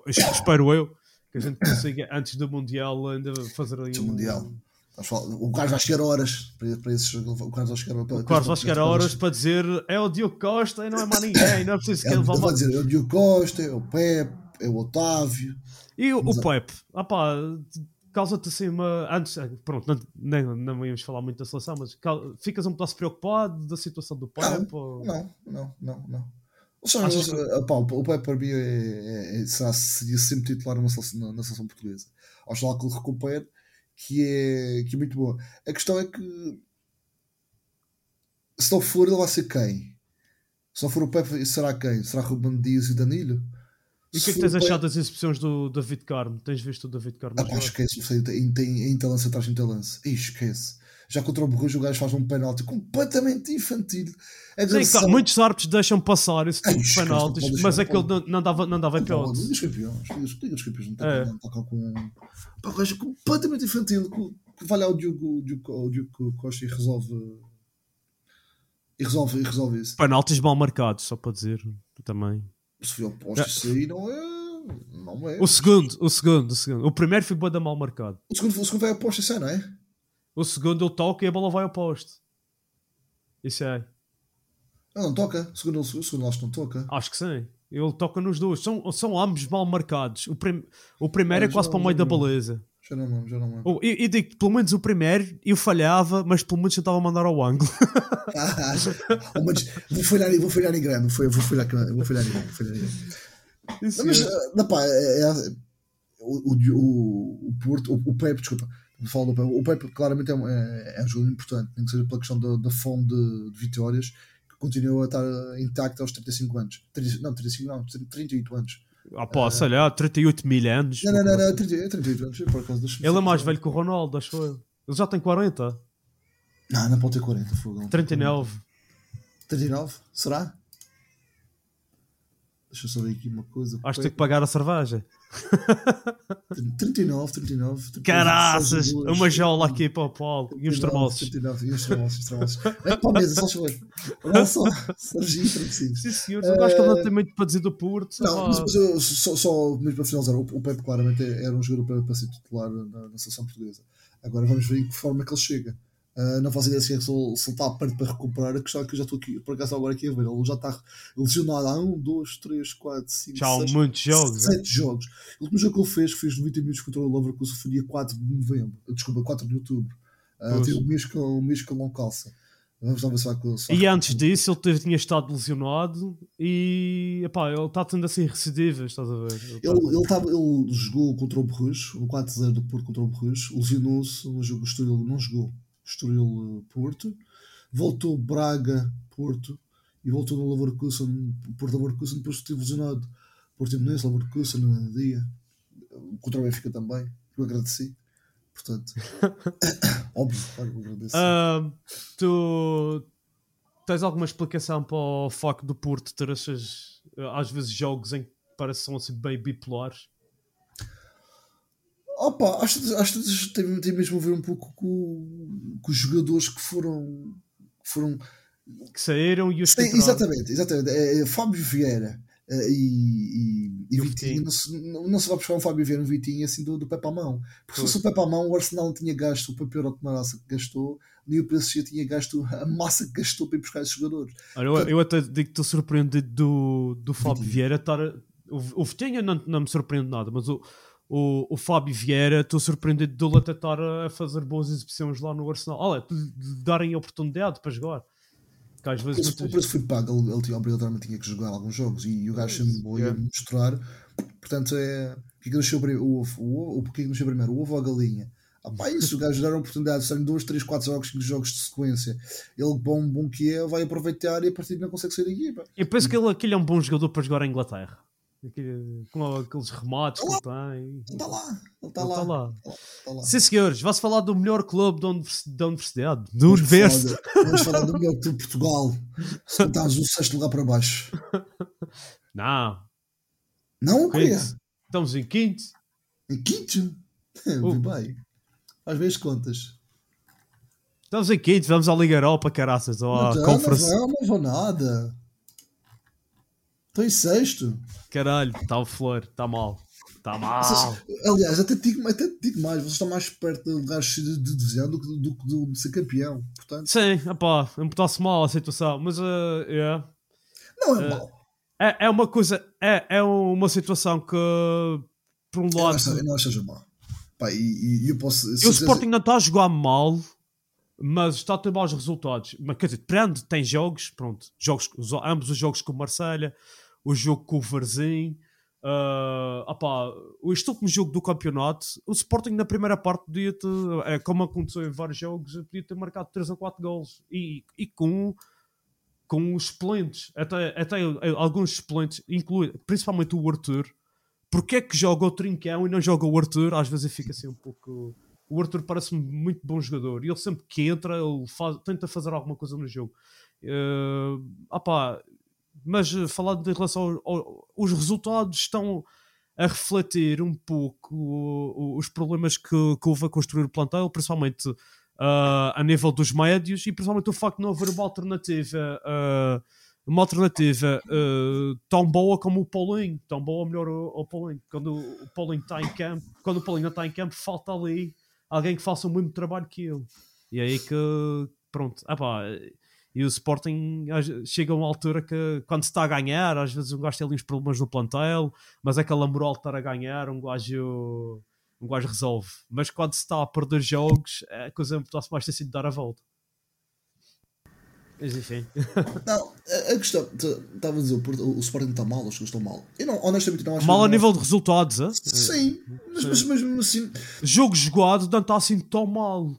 espero eu, que a gente consiga, antes do Mundial, ainda fazer aí. Um... Mundial. O Carlos vai chegar horas para, para esse jogo. O Carlos vai chegar, para, o Carlos vai chegar horas para dizer é o Diogo Costa e não é mais ninguém. Não é preciso que é, ele vá. Vai dizer é o Diogo Costa, é o Pepe, é o Otávio. E o, o Pepe, ah pá, causa-te assim uma. Antes, eh, pronto, não, nem, não íamos falar muito da seleção, mas ficas um pouco preocupado da situação do Pepe? Não, ou... não, não, não. não. Seja, que... Pá, o Pepe para mim é, é, é, seria sempre titular na seleção, na, seleção portuguesa. Oxalá que ele recupere que é, que é muito boa. A questão é que se não for, ele vai ser quem? Se não for o Pepe, será quem? Será Ruben Dias e Danilo? E o que é que tens achado das exibições do David Carmo? Tens visto o David Carmo? Ah, pá, esquece, tem, tem em lance atrás em lance. Esquece. Já contra o Borrujo o gajo faz um penalti completamente infantil. É Sim, claro, muitos árbitros deixam passar esse tipo de [laughs] penaltis, mas aquele não, não dava, não dava pênalti. Liga dos Campeões, Liga dos Campeões não é. tocar com. Pá, o gajo completamente infantil. Que vai lá o Diogo, o Diogo, o Diogo Costa e resolve. E resolve, e resolve isso. Penaltis mal marcados, só para dizer também. Se foi oposto, é. isso aí não é. É. O segundo, o segundo, o segundo. O primeiro foi boa da mal marcado. O segundo, o segundo vai oposto, isso é, não é? O segundo ele toca e a bola vai ao poste. Isso é. Não, não toca. O segundo, o segundo acho que não toca. Acho que sim. Ele toca nos dois. São, são ambos mal marcados. O, prim... o primeiro é quase para o meio da beleza. Já não lembro, já não lembro. Oh, e, digo pelo menos o primeiro eu falhava, mas pelo menos tentava mandar ao ângulo. [laughs] ah, vou falhar, vou falhar em grande. Vou, vou falhar, vou falhar em grande. Vou falhar em grande. Mas, não, pá, é, é, o, o, o, o Porto, o, o Pepe, desculpa falo do Pepe. O Pepe claramente é um, é, é um jogador importante, nem que seja pela questão da, da fome de, de, vitórias, que continua a estar intacto aos 35 anos. 30, não, 35 não, 38 anos. Ah, uh, sei lá, 38 mil anos. Não, não, não, não 30, 38 anos. Por acaso, Ele é mais velho que o Ronaldo, acho eu. Ele já tem 40. Não, não pode ter 40. Fogo, 39. 39? Será? Deixa eu só ver aqui uma coisa. Acho que tem que pagar a cerveja. 39, 39. 39 Caraças! Uma jola aqui para o Paulo. E os termossos. 39, e os termossos. Os termossos. É para a mesa, só chover. Olha só, [laughs] Serginho Francisco. Sim, senhor. Eu acho que ele não tem muito para dizer do Porto. Não, mas, mas eu, só, só mesmo para finalizar, o, o Pepe claramente era um jogador para, para ser titular na, na seleção portuguesa. Agora vamos ver em que forma é que ele chega. Uh, não faço ideia se, se ele está perto para recuperar. A questão é que eu já estou aqui, por acaso agora aqui a ver. Ele já está lesionado há 1, 2, 3, 4, 5, já 6, muitos jogos, 7 é? jogos. O último jogo que ele fez, que fez 90 minutos contra o Leverkusen, foi dia 4 de novembro, desculpa, 4 de outubro. Uh, tem um mês, que, um mês que ele não calça. Vamos lá ver se vai, se vai E antes disso, ele tinha estado lesionado e epá, ele está tendo assim recidivas, estás a ver? Ele, ele, ele, tá, ele jogou contra o Borrus, no 4-0 do Porto contra o Borrus, lesionou-se, no jogo do não jogou Estoril Porto, voltou Braga Porto e voltou no Leverkusen, Porto Leverkusen, depois esteve lesionado. Porto Imenense, Leverkusen, no dia, contra o Benfica também, eu agradeci. Portanto, [laughs] óbvio, claro, agradeço. Uh, tu tens alguma explicação para o facto do Porto ter esses, às vezes, jogos em que parecem assim bem bipolares? Opa, acho, acho que tem, tem mesmo a ver um pouco com, com os jogadores que foram. Que, foram, que saíram e os que Exatamente, exatamente. É, é, Fábio Vieira uh, e, e, e, Vitinho, não se, não, não se vai buscar um Fábio Vieira e um Vitinho assim do, do Pepe à mão. Porque se fosse o Pepe à mão, o Arsenal não tinha gasto o papel de massa que gastou, nem o PSG tinha gasto a massa que gastou para ir buscar esses jogadores. Olha, eu, eu até digo que estou surpreendido do, do Fábio Vitinho. Vieira estar. O, o Vitinho não, não me surpreende nada, mas o o, o Fábio Vieira, estou surpreendido até estar a fazer boas exibições lá no Arsenal. Olha, de darem oportunidade para jogar. Que às vezes. O preço foi pago, ele, ele tinha, obrigatoriamente tinha que jogar alguns jogos e, o gajo sempre ia mostrar. Portanto, é. O que é nasceu primeiro? O ovo, o, o, que é nasceu primeiro? O ovo ou a galinha? Ah, pá, isso, o gajo dar a oportunidade, se dois, três, quatro jogos, cinco jogos de sequência, ele, bom, bom que é, vai aproveitar e a partir de não consegue sair daqui. Pá. Eu penso que ele, que ele é um bom jogador para jogar em Inglaterra com aqueles remates que ele tem. Está lá, ele está lá. Tá lá. Tá lá. Sim, senhores, vai-se falar do melhor clube da universidade, do universo. Vamos falar do melhor clube de Portugal. Se estás o sexto lugar para baixo. [laughs] Não. Não, quê? Estamos em quinto. Em quinto? [laughs] Oh. Bem, às vezes contas. Estamos em quinto, vamos à Liga Europa, caraças, ou à Conference. Não, não vou nada. Estou em sexto. Caralho, está o Flor, está mal. Está mal. aliás, até te, digo, até digo mais, vocês estão mais perto de lugares de, de divisão do que do, do, de ser campeão. Portanto... Sim, opá, importa-se mal a situação, mas uh, yeah. não é uh, mal. É, é uma coisa, é, é uma situação que, por um lado. Eu não acho, mal. Pá, e, e, eu posso. E o Sporting não está a jogar mal, mas está a ter maus resultados. Mas quer dizer, prende, tem jogos, pronto, jogos, ambos os jogos com o Marselha, o jogo com o Varzim. Uh, opá, este último jogo do campeonato, o Sporting na primeira parte podia ter, é, como aconteceu em vários jogos, podia ter marcado 3 ou 4 gols e, e com, com os excelentes, até, até alguns inclui, principalmente o Arthur. Porque é que joga o Trincão e não joga o Arthur? Às vezes fica assim um pouco. O Arthur parece-me muito bom jogador e ele sempre que entra, ele faz, tenta fazer alguma coisa no jogo. Uh, opá, mas eh, falando em relação aos resultados, estão a refletir um pouco os problemas que, que houve a construir o plantel, principalmente uh, a nível dos médios e principalmente o facto de não haver uma alternativa. Uh, uma alternativa uh, tão boa como o Paulinho, tão boa melhor o, o Paulinho. Quando o Paulinho está em campo, quando o Paulinho não está em campo, falta ali alguém que faça o mesmo trabalho que ele. E é aí que, pronto, ah pá, e o Sporting chega a uma altura que, quando se está a ganhar, às vezes um gajo tem ali uns problemas no plantel, mas aquela moral de estar a ganhar, um gajo, um gajo resolve. Mas quando se está a perder jogos, a coisa muito mais tem sido dar a volta. Mas enfim. [laughs] Não, a questão, estava a dizer, o, Sporting está mal, os que estão mal. Eu não, honestamente não acho Mal a nível de resultados, é? Sim, mas, mas, assim. Jogo jogado não está assim tão mal.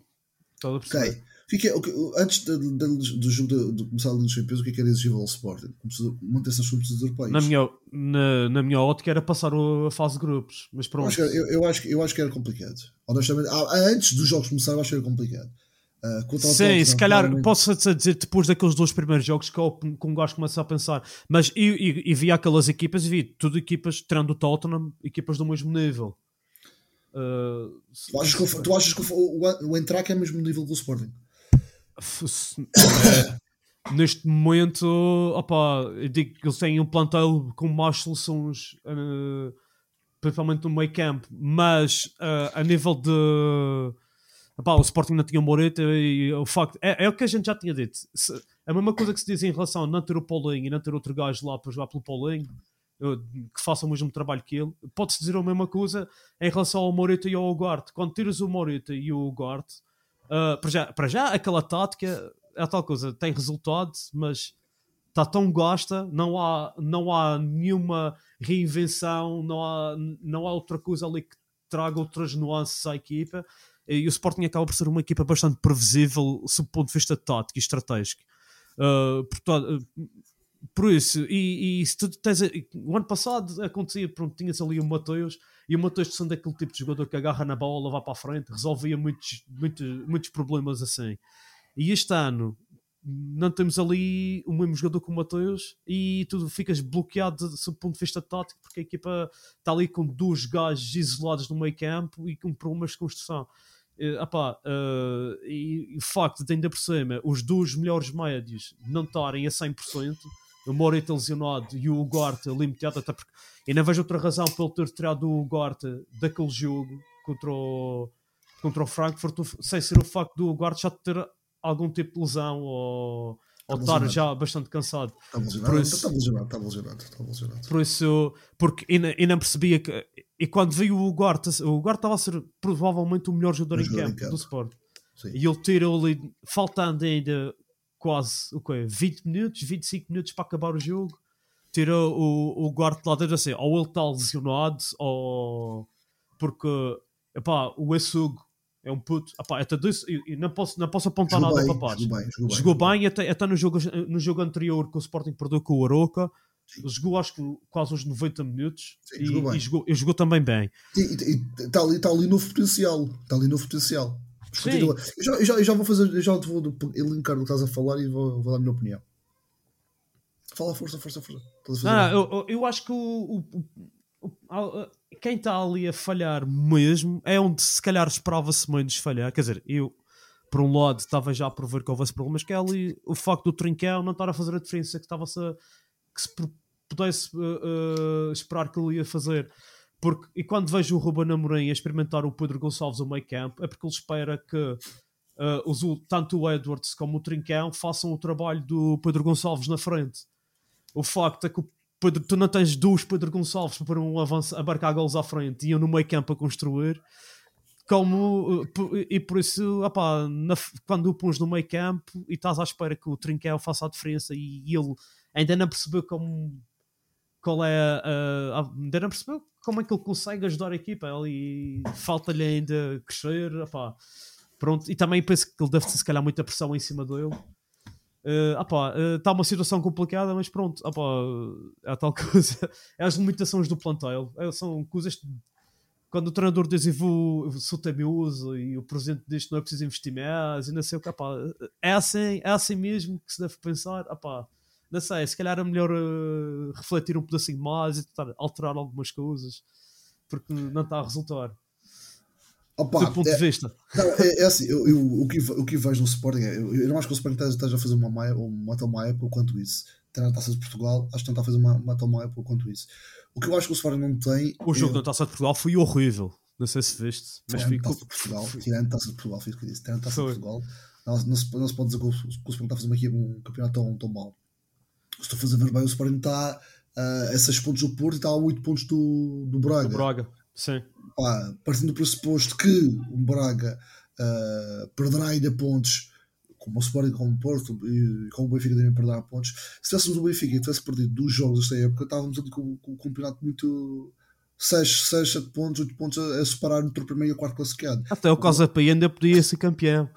Ok. Fica, antes de, de, do jogo de, de começar a Liga dos Campeões, o que é que era exigível ao Sporting? Manter-se nas competições europeias. Na minha, na, na minha ótica era passar a fase de grupos, mas pronto. Eu acho, que, eu, eu, acho, eu acho que era complicado. Honestamente, antes dos jogos começarem, eu acho que era complicado. Uh, Sim, se calhar posso dizer depois daqueles dois primeiros jogos que eu, um gajo começa a pensar, mas e, e, e vi aquelas equipas e vi tudo equipas, tirando o Tottenham, equipas do mesmo nível. Uh, tu, achas que, tu achas que o, o, o Entrac é o mesmo nível que o Sporting? É, [laughs] neste momento, opa, eu digo que eles têm um plantel com mais soluções, uh, principalmente no meio campo, mas uh, a nível de. Opa, o Sporting não tinha Moreta e o facto. É, é, o que a gente já tinha dito. Se, a mesma coisa que se diz em relação a não ter o Paulinho e não ter outro gajo lá para jogar pelo Paulinho, que faça o mesmo trabalho que ele, pode-se dizer a mesma coisa em relação ao Moreta e ao Ugarte. Quando tiras o Moreta e o Ugarte Uh, para, já, para já, aquela tática é a tal coisa, tem resultado, mas está tão gosta, não há, não há nenhuma reinvenção, não há, não há outra coisa ali que traga outras nuances à equipa. E o Sporting acaba por ser uma equipa bastante previsível sob o ponto de vista tático e estratégico. Uh, portanto, por isso, e, e se tu tens. O ano passado acontecia, pronto, tinhas ali o Mateus e o Mateus sendo aquele tipo de jogador que agarra na bola, vai para a frente, resolvia muitos, muitos, muitos problemas assim. E este ano não temos ali o mesmo jogador que o Mateus e tu ficas bloqueado do ponto de vista tático porque a equipa está ali com dois gajos isolados no meio campo e com problemas de construção. Uh, uh, e, e o facto de ainda por cima os dois melhores médios não estarem a 100%, o Morita lesionado e o Gorta limitado, até porque não vejo outra razão pelo ter tirado o Gorta daquele jogo contra o, contra o Frankfurt, sem ser o facto do Gorta já ter algum tipo de lesão ou, ou estar já bastante cansado. Está lesionado, está lesionado, está lesionado, está lesionado. Por isso, porque e não percebia que. E quando veio o Gorta, o Gorta estava a ser provavelmente o melhor jogador, em, campo, em campo do Sport. Sim. E ele tirou ali, faltando ainda quase o quê? 20 minutos, 25 minutos para acabar o jogo tira o, o guarda lá dentro assim, ou ele está lesionado, ou porque epá, o Essugo é um puto, epá, até disso, e, não, posso, não posso apontar jogou nada bem, para Jogou bem, jogou, jogou bem, bem, até, até no, jogo, no jogo anterior que o Sporting perdeu com o Aroca. Jogou acho que quase uns 90 minutos Sim, e, jogou, e, jogou, jogou também bem. E está ali, tá ali no potencial. Está ali no potencial. Eu já, eu, já, eu já vou fazer, já vou linkar o que estás a falar e vou, vou dar a minha opinião. Fala, força, força, força. Ah, eu, eu acho que o, o, quem está ali a falhar mesmo é onde se calhar esperava-se menos falhar. Quer dizer, eu, por um lado, estava já a prover que houvesse problemas, que é ali o facto do Trincão não estar a fazer a diferença que, estava -se a, que se pudesse uh, uh, esperar que ele ia fazer. Porque, e quando vejo o Ruben Amorim a experimentar o Pedro Gonçalves no meio campo, é porque ele espera que uh, os, tanto o Edwards como o Trincão façam o trabalho do Pedro Gonçalves na frente. O facto é que Pedro, tu não tens dois Pedro Gonçalves para um avanço, abarcar gols à frente e eu no meio campo a construir como e por isso opa, na, quando o pões no meio campo e estás à espera que o Trinquel faça a diferença e, e ele ainda não percebeu como qual é a, a, ainda não percebeu como é que ele consegue ajudar a equipa e falta-lhe ainda crescer opa, pronto, e também penso que ele deve ter se calhar muita pressão em cima dele Uh, está uh, uma situação complicada, mas pronto, opa, é a tal [laughs] coisa. É as limitações do plantel. É, são coisas. Quando o treinador diz vou uso e o presidente diz que não é preciso investir mais e não sei o que, opa, é, assim, é assim mesmo que se deve pensar. Opa, não sei, se calhar é melhor uh, refletir um pedacinho mais e tentar alterar algumas coisas porque não está a resultar. Opa, do ponto é, de vista. Não, é, é, assim, eu, eu, o, que, o que vejo no Sporting é, eu, eu não acho que o Sporting esteja a fazer uma, maia, uma tão má época quanto isso. Tem na taça de Portugal, acho que não está a fazer uma, uma tão má época quanto isso. O que eu acho que o Sporting não tem. O jogo é... da taça de Portugal foi horrível. Não sei se viste, mas ficou. Taça de Portugal, tirando taça de Portugal, fiz o que disse. Tirando taça foi. de Portugal, não, não, se, não se pode dizer que o, que o Sporting está a fazer aqui um campeonato tão, tão mau. Se estou a fazer ver bem, o Sporting está uh, a 6 pontos do Porto e está a 8 pontos do, do Braga. Do Braga. Sim. Pá, partindo do pressuposto que o Braga uh, perderá ainda pontos, como o Sporting, como o Porto e como o Benfica devem perder pontos. Se tivéssemos o Benfica e tivesse perdido dois jogos desta época, estávamos ali com, com, com um campeonato muito 6, 6, 7 pontos, 8 pontos a, a separar entre o primeiro e o quarto classificado. Até o Casa Pia ainda podia ser campeão.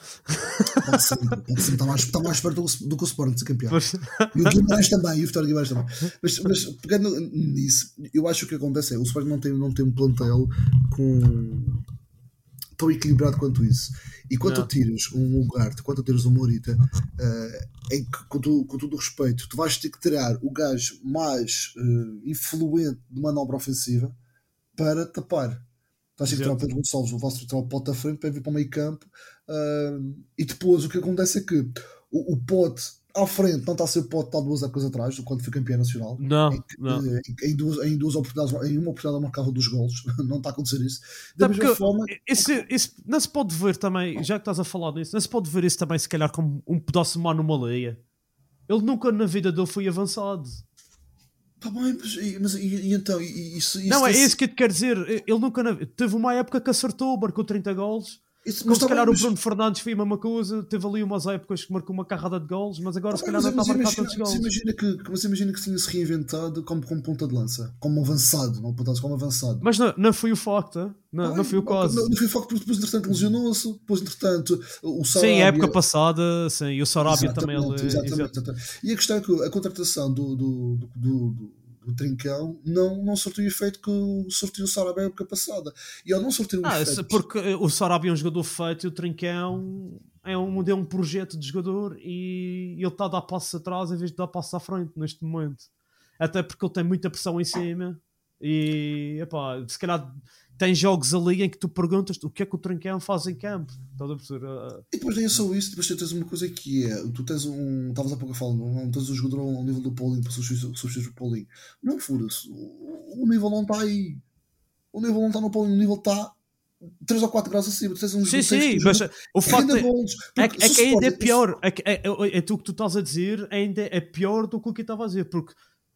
Pode ser, pode ser, está mais, está mais perto do, do que o Sporting de ser campeão. Pois. E o Guimarães também, e o Vitória Guimarães também. Mas, mas pegando nisso, eu acho que o que acontece é o Sporting não tem, não tem um plantel com tão equilibrado quanto isso. E quando tu tiras um Ugarte, quando tu tiras um Morita, uh, em que, com, tu, com todo o respeito, tu vais ter que tirar o gajo mais uh, influente de manobra ofensiva para tapar. Estás a tirar o Pedro Gonçalves, o vosso tirar o pote à frente para vir para o meio campo. Uh, e depois o que acontece é que o, o pote à frente não está a ser o pote de duas épocas atrás, quando foi campeão nacional. Não, em, não. Em, em, duas, em duas oportunidades, em uma oportunidade marcava dos golos. [laughs] não está a acontecer isso. Da não, mesma forma. Isso, isso, não se pode ver também, já que estás a falar nisso, não se pode ver isso também, se calhar, como um pedaço de uma anomalia. Ele nunca na vida dele foi avançado. Tá bem, mas, mas e, e então? Isso, isso não, é isso que eu te quero dizer. Ele nunca. Teve uma época que acertou, marcou 30 gols. Isso, mas se calhar bem, mas... o Bruno Fernandes foi a mesma coisa, teve ali umas épocas que marcou uma carrada de gols, mas agora ah, se calhar não está a marcar tantos gols. Imagina que, mas imagina que tinha-se reinventado como, como ponta de lança, como avançado, não ponta como avançado. Mas não, não foi o facto, não, ah, não foi o caso. Não, não foi o porque depois entretanto lesionou-se, depois entretanto o Sarabia... Sim, época passada, sim, e o Sarabia também. Exatamente, exatamente. E a questão é que a contratação do, do, do, do o Trincão não, não sortiu o efeito que sortiu o Sarabia na época passada. E ele não sortiu o ah, efeito. Porque eh, o Sarabia é um jogador feito e o Trincão é um, é um projeto de jogador e ele está a dar passos atrás em vez de dar passos à frente neste momento. Até porque ele tem muita pressão em cima e epá, se calhar tem jogos ali em que tu perguntas o que é que o Trincão faz em campo. Estás a perceber? Uh, e depois nem é só isso, depois tu tens uma coisa que é: tu tens um. Estavas há pouco a falar, não tens um jogador ao nível do Paulinho para substituir o Paulinho. Não fura-se. O, nível não está aí. O nível não está no Paulinho, o nível está 3 ou 4 graus acima. Tu tens um sim, sim, mas o facto é, é, é, que ainda é pior. É, é, é, é tu que tu estás a dizer, ainda é pior do que o que eu estava a dizer. Porque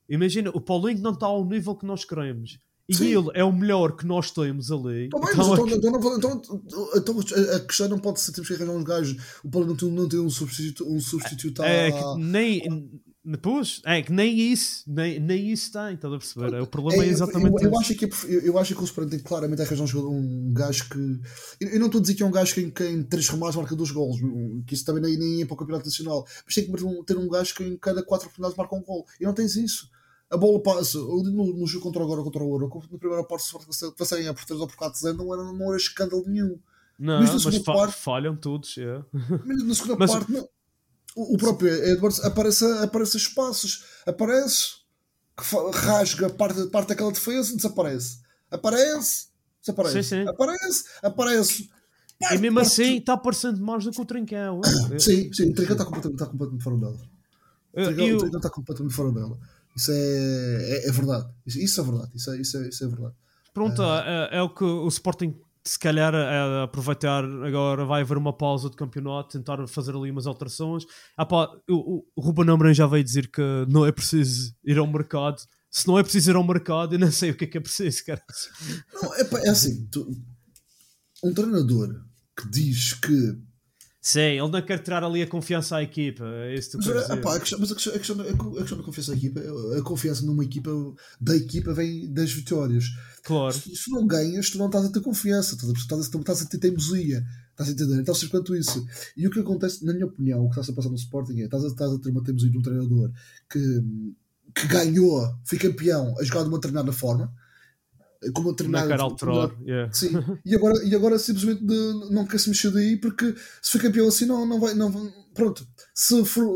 imagina, o Paulinho não está ao nível que nós queremos e Sim. ele é o melhor que nós temos ali. Tá bem, então, [laughs] então, então, então, então, a questão não pode ser temos que arranjar uns gajos. O Paulo não tem, não tem um substituto. Um substituto é, é que nem. Pois, é que nem isso, nem, nem isso tem, estás a perceber? É, o problema é, é exatamente eu, eu, acho que, eu, eu acho que o Sporting tem claramente arranjar um, um gajo que. Eu, eu não estou a dizer que é um gajo que, que em três remates marca dois golos, que isso também nem, nem é para o Campeonato Nacional, mas tem que ter um, ter um gajo que em cada quatro oportunidades marca um gol. E não tens isso a bola passa no, no jogo contra agora contra o Euro, na primeira parte se passarem a por 3 ou por 4 0 não era, não era escândalo nenhum. Não, mas, na mas fa parte, falham todos. Yeah. Mas na segunda [laughs] mas... parte, não. O, o próprio Edwards aparece, aparece espaços, aparece. rasga parte, parte daquela defesa, desaparece. Aparece, desaparece. Sim, sim. Aparece, aparece. Parte, e mesmo parte. assim está aparecendo mais do que o Trincão. sim, sim, o Trincão está completamente, está completamente fora dela. O Trincão, está completamente fora dela. Isso é, é, é verdade. Isso, isso, é verdade. Isso é, isso é, isso é verdade. Pronto, é, é, é o que o Sporting se calhar é aproveitar agora vai haver uma pausa de campeonato, tentar fazer ali umas alterações. Ah, pá, o, o Ruben Amorim já veio dizer que não é preciso ir ao mercado. Se não é preciso ir ao mercado, eu não sei o que é que é preciso, cara. Não, é, pá, é assim, tu, um treinador que diz que Sim, ele não quer tirar ali a confiança à equipa. É isso que mas, a questão, mas a questão, a, questão, a questão da confiança à equipa, a confiança numa equipa, da equipa vem das vitórias. Claro. Se, se não ganhas, tu não estás a ter confiança, estás a, estás estás a ter teimosia. Estás a entender? Então, seja quanto isso. E o que acontece, na minha opinião, o que está a passar no Sporting é estás a, estás a ter uma teimosia de um treinador que, que ganhou, foi campeão, a jogar de uma determinada forma como a treinar. Alterar, yeah. Sim. [laughs] E agora, e agora simplesmente de, não quer se mexer daí porque se for campeão assim não, não vai. Não, pronto, se for,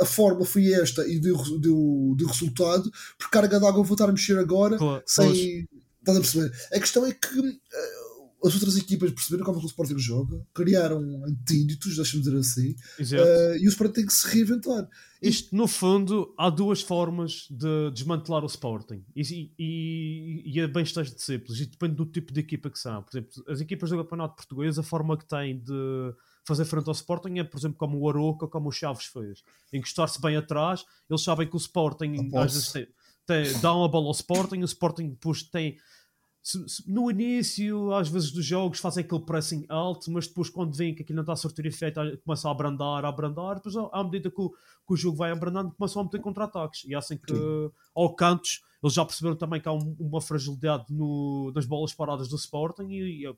a forma foi esta e deu, deu, deu resultado, por carga d'água vou estar a mexer agora claro, sem. Estás a perceber? A questão é que uh, as outras equipas perceberam como o Sporting joga, criaram antídotos, deixa-me dizer assim, uh, e o Sporting tem que se reinventar. Isto, no fundo, há duas formas de desmantelar o Sporting, e, e, e é bem de simples, e depende do tipo de equipa que são. Por exemplo, as equipas do Campeonato Português, a forma que têm de fazer frente ao Sporting é, por exemplo, como o Aroca, como o Chaves fez. Encostar-se bem atrás, eles sabem que o Sporting às vezes tem, tem, dá uma bola ao Sporting, o Sporting depois tem no início, às vezes dos jogos, fazem aquele pressing alto, mas depois, quando veem que aquilo não está a sortir efeito, começam a abrandar, a abrandar. Depois, à medida que o, que o jogo vai abrandando, começam a meter contra-ataques. E é assim que, Sim. ao cantos, eles já perceberam também que há um, uma fragilidade no, nas bolas paradas do Sporting e, e é,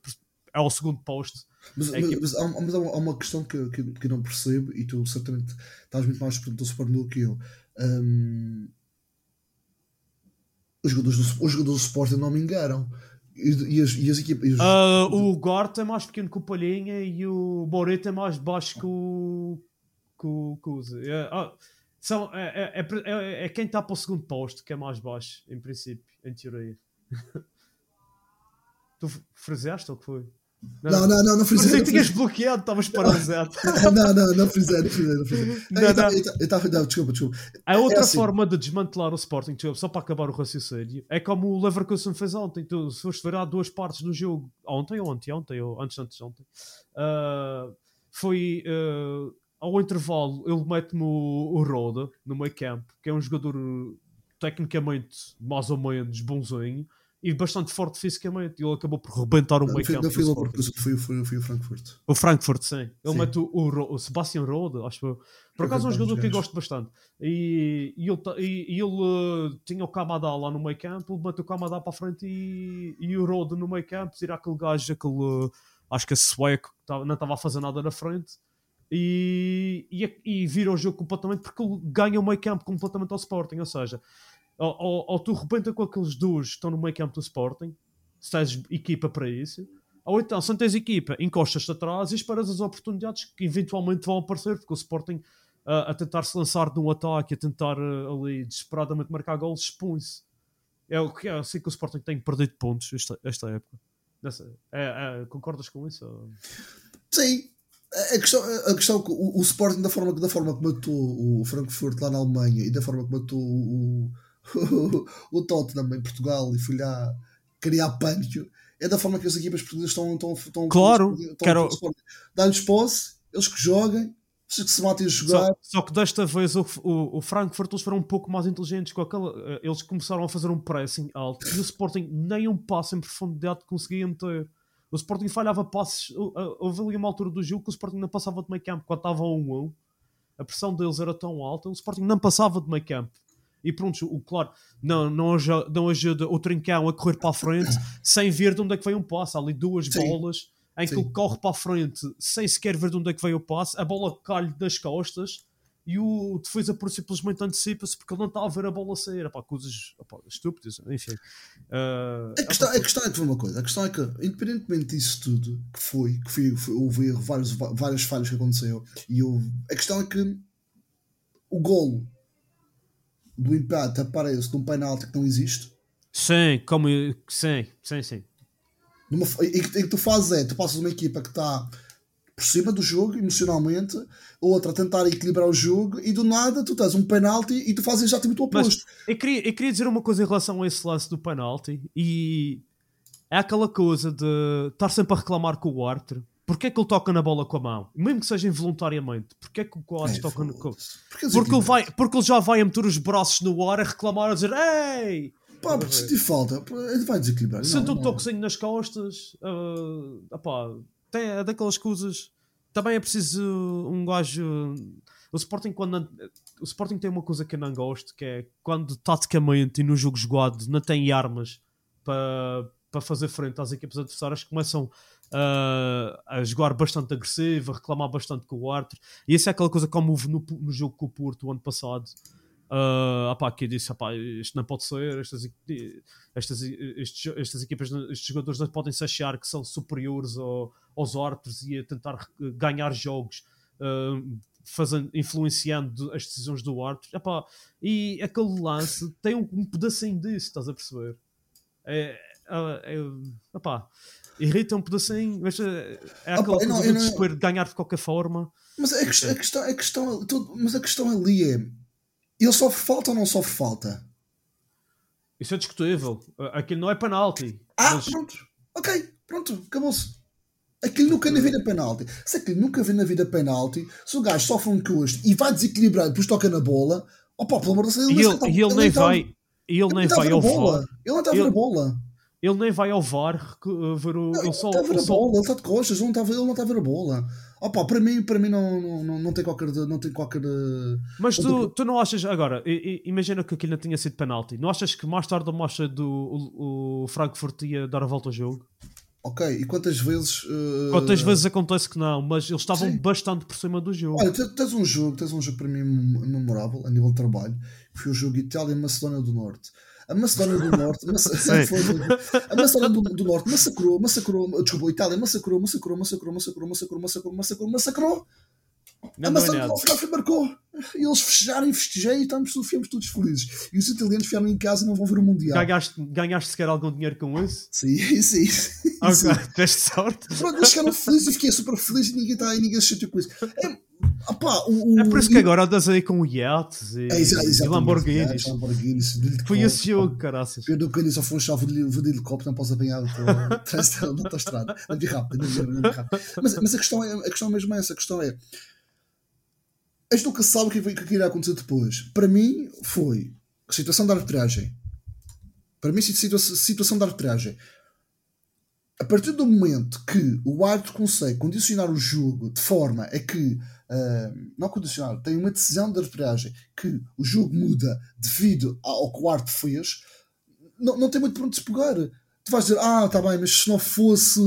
é o segundo posto. Mas, é mas, mas, há, mas, há, uma questão que, que, que não percebo, e tu certamente estás muito mais perto do Sporting do que eu. Um, os jogadores do, os jogadores do Sporting não me. E, e, as, e as equipas. Uh, o Gorta é mais pequeno que o Palhinha e o Boreto é mais baixo que o. que o. É, ah, são, é, é, é, é quem está para o segundo posto que é mais baixo, em princípio, em teoria. [laughs] tu fraseaste ou que foi? Não, não, não, não frisei. Mas tinhas bloqueado, estavas paralisado. [laughs] não, não, não frisei, não frisei, não frisei. Eu estava, desculpa, desculpa. A é outra assim. forma de desmantelar o Sporting, só para acabar o raciocínio, é como o Leverkusen fez ontem. Tu, se foste ver, há duas partes do jogo. Ontem ou ontem, ontem, ou antes, antes, ontem. Uh, foi uh, ao intervalo, ele mete-me o, o Roda no meio campo, que é um jogador tecnicamente mais ou menos bonzinho e bastante forte fisicamente. Ele acabou por rebentar o meio campo. Não foi, foi, foi, foi, o Frankfurt. O Frankfurt, sim. Ele sim. mete o, o, o Sebastian Rode, acho que Por acaso é um jogador que eu gosto bastante. E, e ele, e, ele uh, tinha o Kamada lá no meio campo, ele mete o Kamada para a frente e, e o Rode no meio campo, tira aquele gajo, aquele. Uh, acho que é sueco, que não estava a fazer nada na frente. E, e, e vira o jogo completamente porque ele ganha o meio campo completamente ao Sporting. Ou seja, ou, ou, tu rebenta com aqueles dois que estão no meio campo do Sporting, se tens equipa para isso, ou então, se não tens equipa, encostas-te atrás e esperas as oportunidades que eventualmente vão aparecer, porque o Sporting uh, a tentar se lançar de um ataque, a tentar uh, ali desesperadamente marcar gols, expõe-se. É, o que é assim que o Sporting tem perdido pontos esta, esta época. É, é, concordas com isso? Sim, a questão, a questão o, o Sporting da forma, da forma que matou o Frankfurt lá na Alemanha e da forma que matou o, [laughs] o, Tottenham em Portugal e fui lá criar pânico. É da forma que as equipas portuguesas estão. estão, estão claro, estão, quero... dá-lhes posse, eles que joguem, que se matem a jogar. Só, só que desta vez o, o, o Frankfurt eles foram um pouco mais inteligentes com aquela. Eh, eles começaram a fazer um pressing alto e o Sporting nem um passo em profundidade conseguia meter. O Sporting falhava passes. Houve ali uma altura do jogo que o Sporting não passava de meio campo quando estava a 1-1. A pressão deles era tão alta, o Sporting não passava de meio campo e pronto, o, claro, não, não, ajuda, não ajuda o Trincão a correr para a frente [coughs] sem ver de onde é que veio um passo. Há ali duas Sim. bolas em Sim. que ele corre para a frente sem sequer ver de onde é que veio o passo, a bola cai-lhe das costas e o defesa por simplesmente antecipa-se porque ele não está a ver a bola sair. Epá, coisas epá, estúpidas, enfim. Uh, a, questão, a questão é que foi uma coisa, a questão é que, independentemente disso tudo que foi, que foi, foi houve vários, várias falhas que aconteceu, e houve, a questão é que o golo do empate aparece num penalti que não existe. Sim, como. Sim, sim, sim. Numa, e, que, que tu fazes é, tu passas uma equipa que está por cima do jogo, emocionalmente, outra a tentar equilibrar o jogo, e do nada tu tens um penalti e tu fazes exatamente o oposto. Mas eu queria, eu queria dizer uma coisa em relação a esse lance do penalti, e é aquela coisa de estar sempre a reclamar com o árbitro. Porquê é que ele toca na bola com a mão? Mesmo que seja involuntariamente. Porquê é que o árbitro é, toca bola? Porque, porque, ele vai, porque ele já vai a meter os braços no ar a reclamar, a dizer Ei! Pá, porque se te falta, ele vai desequilibrar. Sente um toquezinho nas costas. Uh, opá, tem, é daquelas coisas. Também é preciso um gajo. O Sporting, quando. O Sporting tem uma coisa que eu não gosto, que é quando taticamente e no jogo jogado não tem armas para, para fazer frente às equipas adversárias, começam uh, a jogar bastante agressivo, a reclamar bastante com o árbitro. E isso é aquela coisa como houve no, no jogo com o Porto o ano passado Uh, opá, que eu disse, opá, isto não pode ser, estas, estas, estes, estas equipas, estes jogadores não podem se achar que são superiores ao, aos árbitros e a tentar ganhar jogos uh, fazendo, influenciando as decisões do árbitro. Opá, e aquele lance tem um, um pedacinho disso, estás a perceber? É, é, opá, irrita um pedacinho, mas é, é aquela opa, coisa não, de não... ganhar de qualquer forma. Mas a questão, a questão, a questão, mas a questão ali é ele sofre falta ou não sofre falta? Isso é discutível. Aquilo não é penalti. Ah, mas... pronto. Ok, pronto, acabou-se. Aquilo nunca na vida é penalti. Se aquilo nunca vê na vida é penalti, se o gajo sofre um custo e vai desequilibrar e depois toca na bola, opa, pelo amor de Deus, ele, ele, ele, ele nem vai. Ele nem vai ao. Ele não está a ver a bola. Ele nem vai ao VAR ver o. Não, ele está a ver a bola, ele está de costas, ele não está, ele não está a ver a bola. Opa, para mim, para mim não, não, não, tem qualquer. Não tem qualquer Mas tu, tu não achas. Agora, imagina que aquilo não tinha sido penalti. Não achas que mais tarde ou mais cedo o, o Frankfurt ia dar a volta ao jogo? Ok, e quantas vezes. Uh... Quantas vezes acontece que não, mas eles estavam Sim. bastante por cima do jogo. Olha, tens um jogo, tens um jogo para mim memorável a nível de trabalho, que foi o jogo Itália-Macedónia do Norte a Macedónia do Norte, a Macedónia do, do, Norte massacrou, massacrou, desculpa, a Itália massacrou, massacrou, massacrou, massacrou, massacrou, massacrou, massacrou, massacrou. A Macedónia do Norte marcou. E eles festejaram e festejei e estamos, ficamos todos felizes. E os italianos ficaram em casa e não vão ver o Mundial. Ganhaste, ganhaste sequer algum dinheiro com isso? Sim, [laughs] sim. Ok, tiveste sorte. Pronto, eles ficaram felizes e fiquei super feliz e ninguém, está aí, ninguém se chateou com isso. É, Opa, o, é por isso que agora andas aí com iates e, é, e Lamborghinis. Lamborghinis Foi esse jogo, caraças. Eu nunca só foi um chave de, de helicóptero, não posso apanhar atrás [laughs] da autostrada. Não de rápido, não de rápido. Mas, mas a, questão é, a questão mesmo é essa: a questão é. A gente nunca sabe o que, que irá acontecer depois. Para mim, foi situação da arbitragem. Para mim, situação, situação da arbitragem. A partir do momento que o árbitro consegue condicionar o jogo de forma a que uh, não condicionado, tem uma decisão de arbitragem que o jogo muda devido ao que o árbitro fez, não, não tem muito para onde se pegar. Tu vais dizer, ah, tá bem, mas se não fosse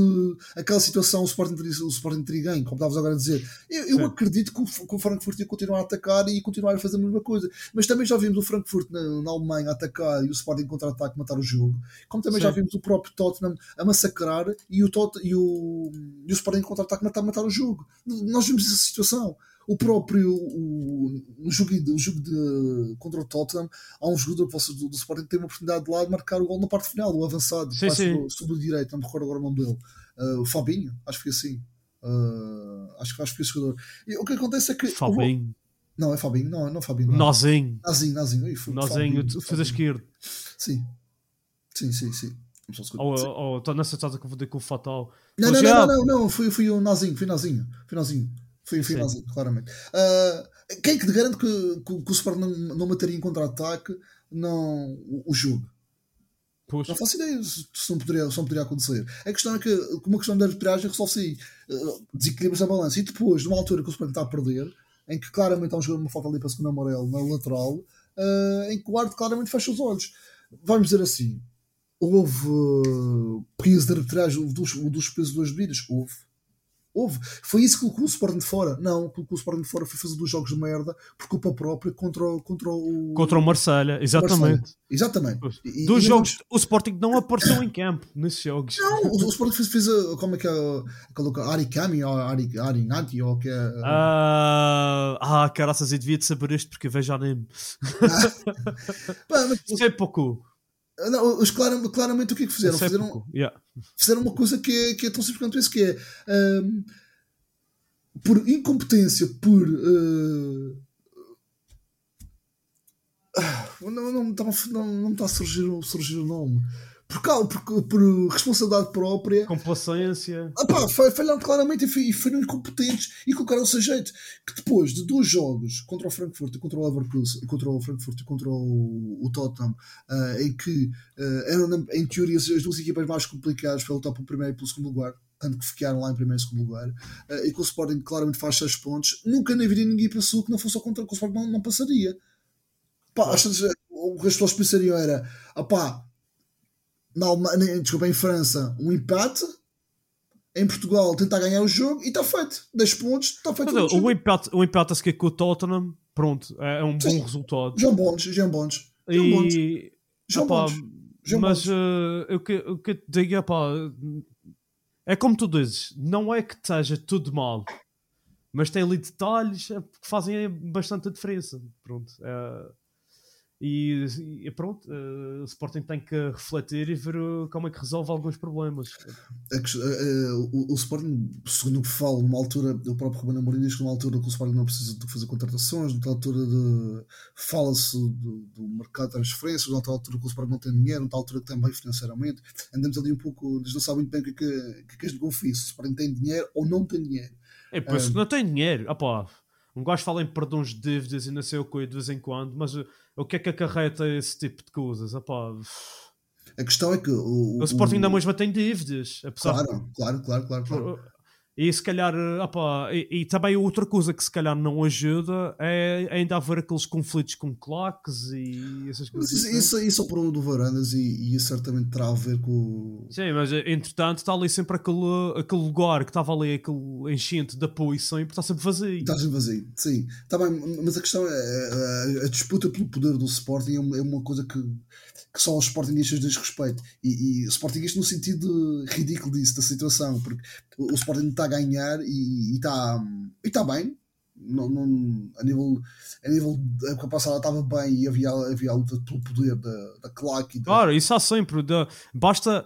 aquela situação, o Sporting teria, o Sporting teria ganho, como estavas agora a dizer. Eu, eu acredito que o, que o Frankfurt ia continuar a atacar e continuar a fazer a mesma coisa. Mas também já vimos o Frankfurt na, na Alemanha a atacar e o Sporting contra-ataque matar o jogo. Como também Sim. já vimos o próprio Tottenham a massacrar e o, Tot e o, e o Sporting contra-ataque matar, matar o jogo. Nós vimos essa situação o próprio o, no jogo, o jogo de, contra o Tottenham, há um jogador do, do Sporting que tem uma oportunidade de lá de marcar o gol na parte final, o avançado, sim, sim. Sobre, sobre, o direito, não me recordo agora o nome dele. Uh, o Fabinho, acho que foi assim. Uh, acho, acho que foi esse jogador. E o que acontece é que. Fabinho. Não, é Fabinho, não, não é Fabinho. Nozinho. Nozinho, Nozinho. Nozinho, fez a esquerda. Sim. Sim, sim, sim. Ou estou nessa estás a confundir com o Fatal. Não, não, não, não, não, foi, foi o Nazinho, foi Nazinho, foi Nazinho. Foi claramente. Uh, quem é que te garante que, que, que o Sport não, não mataria em contra-ataque não, o, o jogo? Puxa. Não faço ideia se não poderia, se não poderia acontecer. A questão é que, uma questão de arbitragem, resolve-se aí. Uh, desequilibras a balança. E depois, numa altura que o Sport está a perder, em que claramente há um jogador uma falta ali para a segunda amarelo na lateral, uh, em que o árbitro claramente fecha os olhos. Vamos dizer assim: houve uh, peso de arbitragem dos, dos pesos duas bebidas? Houve Houve. Foi isso que colocou o Sporting de fora. Não, colocou o Sporting de fora foi fazer dois jogos de merda por culpa própria contra, o, contra o. Contra o Marselha, exatamente. Marselha. Exatamente. E, Dos e jogos, não... o Sporting não apareceu em campo nesses jogos. Não, o, o Sporting fez, fez a, como é que é? Aquele Arikami ou Ari, Arinati ou que é. Uh... ah, caraças, eu devia de saber isto porque vejo anime. [laughs] Ah. [laughs] Isso é pouco. Não, os claramente, claramente o que é que fizeram? É fizeram, yeah. fizeram uma coisa que é, que é tão simples quanto isso, que é um, por incompetência, por uh, não, não, não, não, não está a surgir, surgir o nome por, por, por responsabilidade própria. Complacência. Ah, pá, falharam claramente e foram incompetentes e colocaram-se a jeito. Que depois de dois jogos contra o Frankfurt e contra o Leverkusen, contra o Frankfurt e contra o, o Tottenham, uh, em que uh, eram, em teoria, as duas equipas mais complicadas para lutar pelo primeiro e pelo segundo lugar, tanto que ficaram lá em primeiro e segundo lugar, uh, e que o Sporting claramente faz 6 pontos, nunca na vida ninguém pensou que não fosse ao contra que o Sporting não, não passaria. Pá, o que as pessoas pensariam era, ah pá, na Alemanha, desculpa, em França, um empate. Em Portugal, tentar ganhar o jogo e está feito. 10 pontos, está feito. Mas, o, empate, o empate a seguir com o Tottenham, pronto, é, é um Sim. bom resultado. João Bons, João Bons. João e... Bons. João. João mas uh, o, que, o que eu te digo é pá, é como tu dizes, não é que esteja tudo mal, mas tem ali detalhes que fazem bastante a diferença. Pronto, é, e, e pronto, uh, o Sporting tem que refletir e ver como é que resolve alguns problemas. Uh, o, o, Sporting, segundo o que falo, numa altura, o próprio Ruben Amorim diz que numa altura que o Sporting não precisa de fazer contratações, numa altura de fala-se do, do, mercado de transferências, numa altura que o Sporting não tem dinheiro, numa altura que tem bem financeiramente. Andamos ali um pouco, eles não sabem muito bem o que é que, que, é que confio, se o Sporting tem dinheiro ou não tem dinheiro. É, por isso que não tem dinheiro. Opá, um gajo fala em perdões de dívidas e não sei o que de vez em quando, mas o que é que acarreta esse tipo de coisas? A questão é que o, o, o Sporting ainda mesmo tem dívidas. Apesar claro, de... claro, claro, claro, claro. E se calhar, opa, e, e, também outra coisa que se calhar não ajuda é ainda haver aqueles conflitos com claques e essas coisas. Mas isso, assim. isso é o problema do Varandas e, e isso certamente terá a ver com. Sim, mas entretanto está ali sempre aquele, aquele lugar que estava ali, aquele enchente de apoio sempre, está sempre vazio. Está sempre vazio, sim. Tá bem, mas a questão é a, a, disputa pelo poder do Sporting é é uma coisa que que só os Sportingistas diz respeito. E, e Sportingista no sentido ridículo disso, da situação, porque o, Sporting está a ganhar e está e tá bem. Não, não, a nível a nível da época passada estava bem e havia, havia a luta pelo poder da, da claque. Da... Claro, isso há sempre. De, basta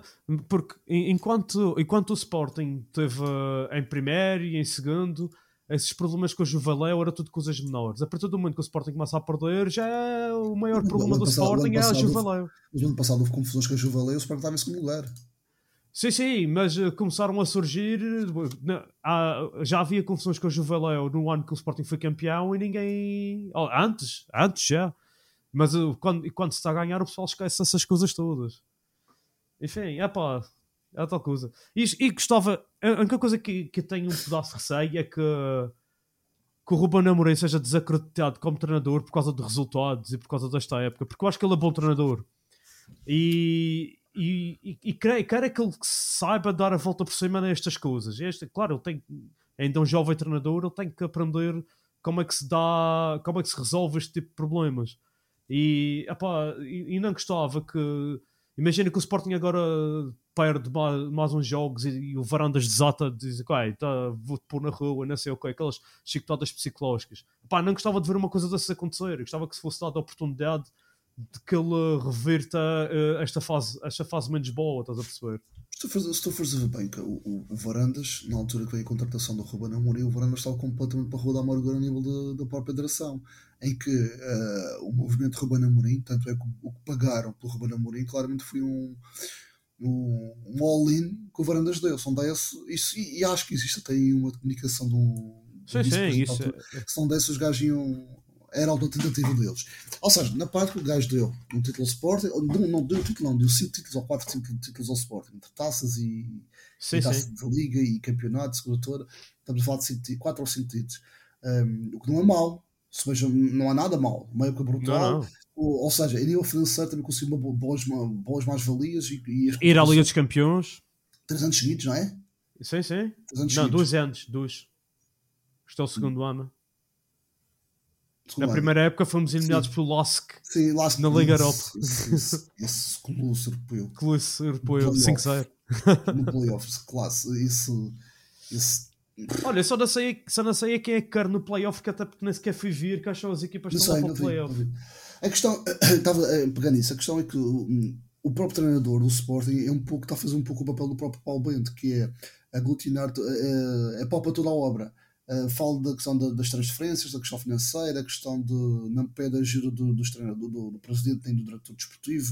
porque enquanto, enquanto o Sporting teve em primeiro e em segundo, esses problemas com o Juvaléu era tudo coisas menores. A partir do momento que o Sporting começa a perder, já é o maior problema do passado, Sporting é a Juvaléu. Mas no ano passado houve confusões com a Juvaléu e o Sporting estava em segundo lugar. Sim, sim, mas uh, começaram a surgir. Já havia confusões com a Juvaléu no ano que o Sporting foi campeão e ninguém. Antes, antes já. Mas uh, quando, quando se está a ganhar, o pessoal esquece essas coisas todas. Enfim, é pá, é tal. E, e gostava. A única coisa que, que tenho um pedaço de receio é que, que o Ruben Amorim seja desacreditado como treinador por causa de resultados e por causa desta época, porque eu acho que ele é bom treinador. E, e, e, e quero, quero é que ele saiba dar a volta por cima nestas coisas. Este, claro, ele tem, ainda um jovem treinador, ele tem que aprender como é que se dá, como é que se resolve este tipo de problemas. E, epá, e, e não gostava que. Imagina que o Sporting agora perde mais, uns jogos e, e, o Varandas desata diz ok, tá, vou-te pôr na rua, não sei o que, aquelas chicotadas psicológicas. Pá, não gostava de ver uma coisa dessas acontecer, gostava que se fosse dada a oportunidade de que ele reverta uh, esta, fase, esta fase menos boa, estás a perceber? Se tu fores a ver bem, o, o, o, Varandas, na altura que veio a contratação do Ruben Amorim, o Varandas estava completamente para a rua da amargura a nível da própria direção, em que uh, o movimento Ruben Amorim, tanto é que o, o que pagaram pelo Ruben Amorim, claramente foi um um, um all-in que o Varandas deu. São 10, isso, e, e, acho que existe até aí uma comunicação de um. Sim, sim, isso. É... São 10 os gajos iam. Era a tentativa deles. Ou seja, na parte que o gajo deu um título Sporting, não, não deu um título, não, deu 5 títulos ou 4 5 títulos ao Sporting, entre taças e, sim, e taças de liga e campeonato, segunda toda. Estamos a falar de 4 ou 5 títulos. Um, o que não é mau, se veja, não há nada mal, uma época brutal. Não, não. Ou, ou, seja, a nível financeiro também conseguiu boas, boas mais-valias e, e ir à Liga dos Campeões. 3 anos seguidos, não é? Sim, sim. Não, dois anos, dois. É o segundo hum. ano. Na primeira época fomos eliminados pelo LOSC Sim, Lask na Liga Europa. Esse colosso europeu. Colosso europeu, 5-0. No playoffs, classe. Isso, isso. Olha, só não, sei, só não sei quem é que quer no playoff, que até porque nem sequer fui vir, que acham as equipas não estão sei, lá para o playoff. A questão, [coughs] estava eh, pegando isso, a questão é que o, o próprio treinador do Sporting é um pouco, está a fazer um pouco o papel do próprio Paulo Bento, que é aglutinar, é, é pau para toda a obra. Uh, falo da questão da, das transferências, da questão financeira, a questão de não pé da ajuda do, dos treinador, do, do, presidente nem do diretor desportivo.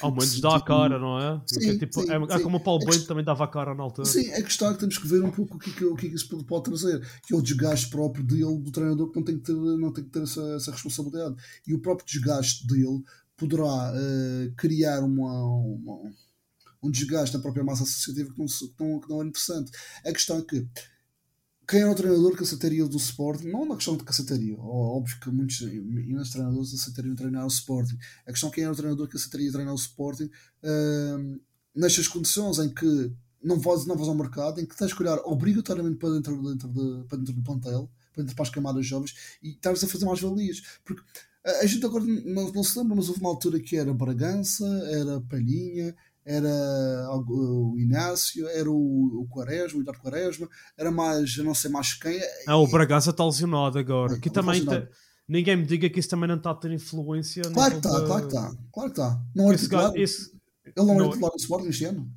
Ao menos dá tipo, a cara, não é? Sim, é, tipo, sim, é, é, como o Paulo Bento também dava a cara na altura. Sim, a questão é que temos que ver um pouco o que, que, o que, que isso pode trazer, que é o desgaste próprio dele, do treinador, que não tem que ter, não tem que ter essa, essa responsabilidade. E o próprio desgaste dele poderá uh, criar uma, uma, um desgaste na própria massa associativa que não, que não, que não é interessante. A questão é que quem era o treinador que aceitaria do Sporting, não é uma questão de que aceitaria, óbvio que muitos imensos treinadores aceitariam treinar o Sporting, a questão é quem era o treinador que aceitaria treinar o Sporting uh, nestas condições em que não vais, não vais ao mercado, em que tens que olhar obrigatoriamente para dentro, dentro, de, para dentro do plantel, para dentro para as camadas jovens e estás a fazer mais valias, porque a gente agora não, não se lembra, mas houve uma altura que era Bragança, era Palhinha, era o Inácio, era o, o Quaresma, o Eduardo Quaresma, era mais, não sei mais quem. Ah, o Bragaça está lesionado agora. É, que também tá, ninguém me diga que isso também não está a ter influência. Claro que está, claro que está, claro que está. Não é titular. Esse... Ele não, é titular no Sporting este ano.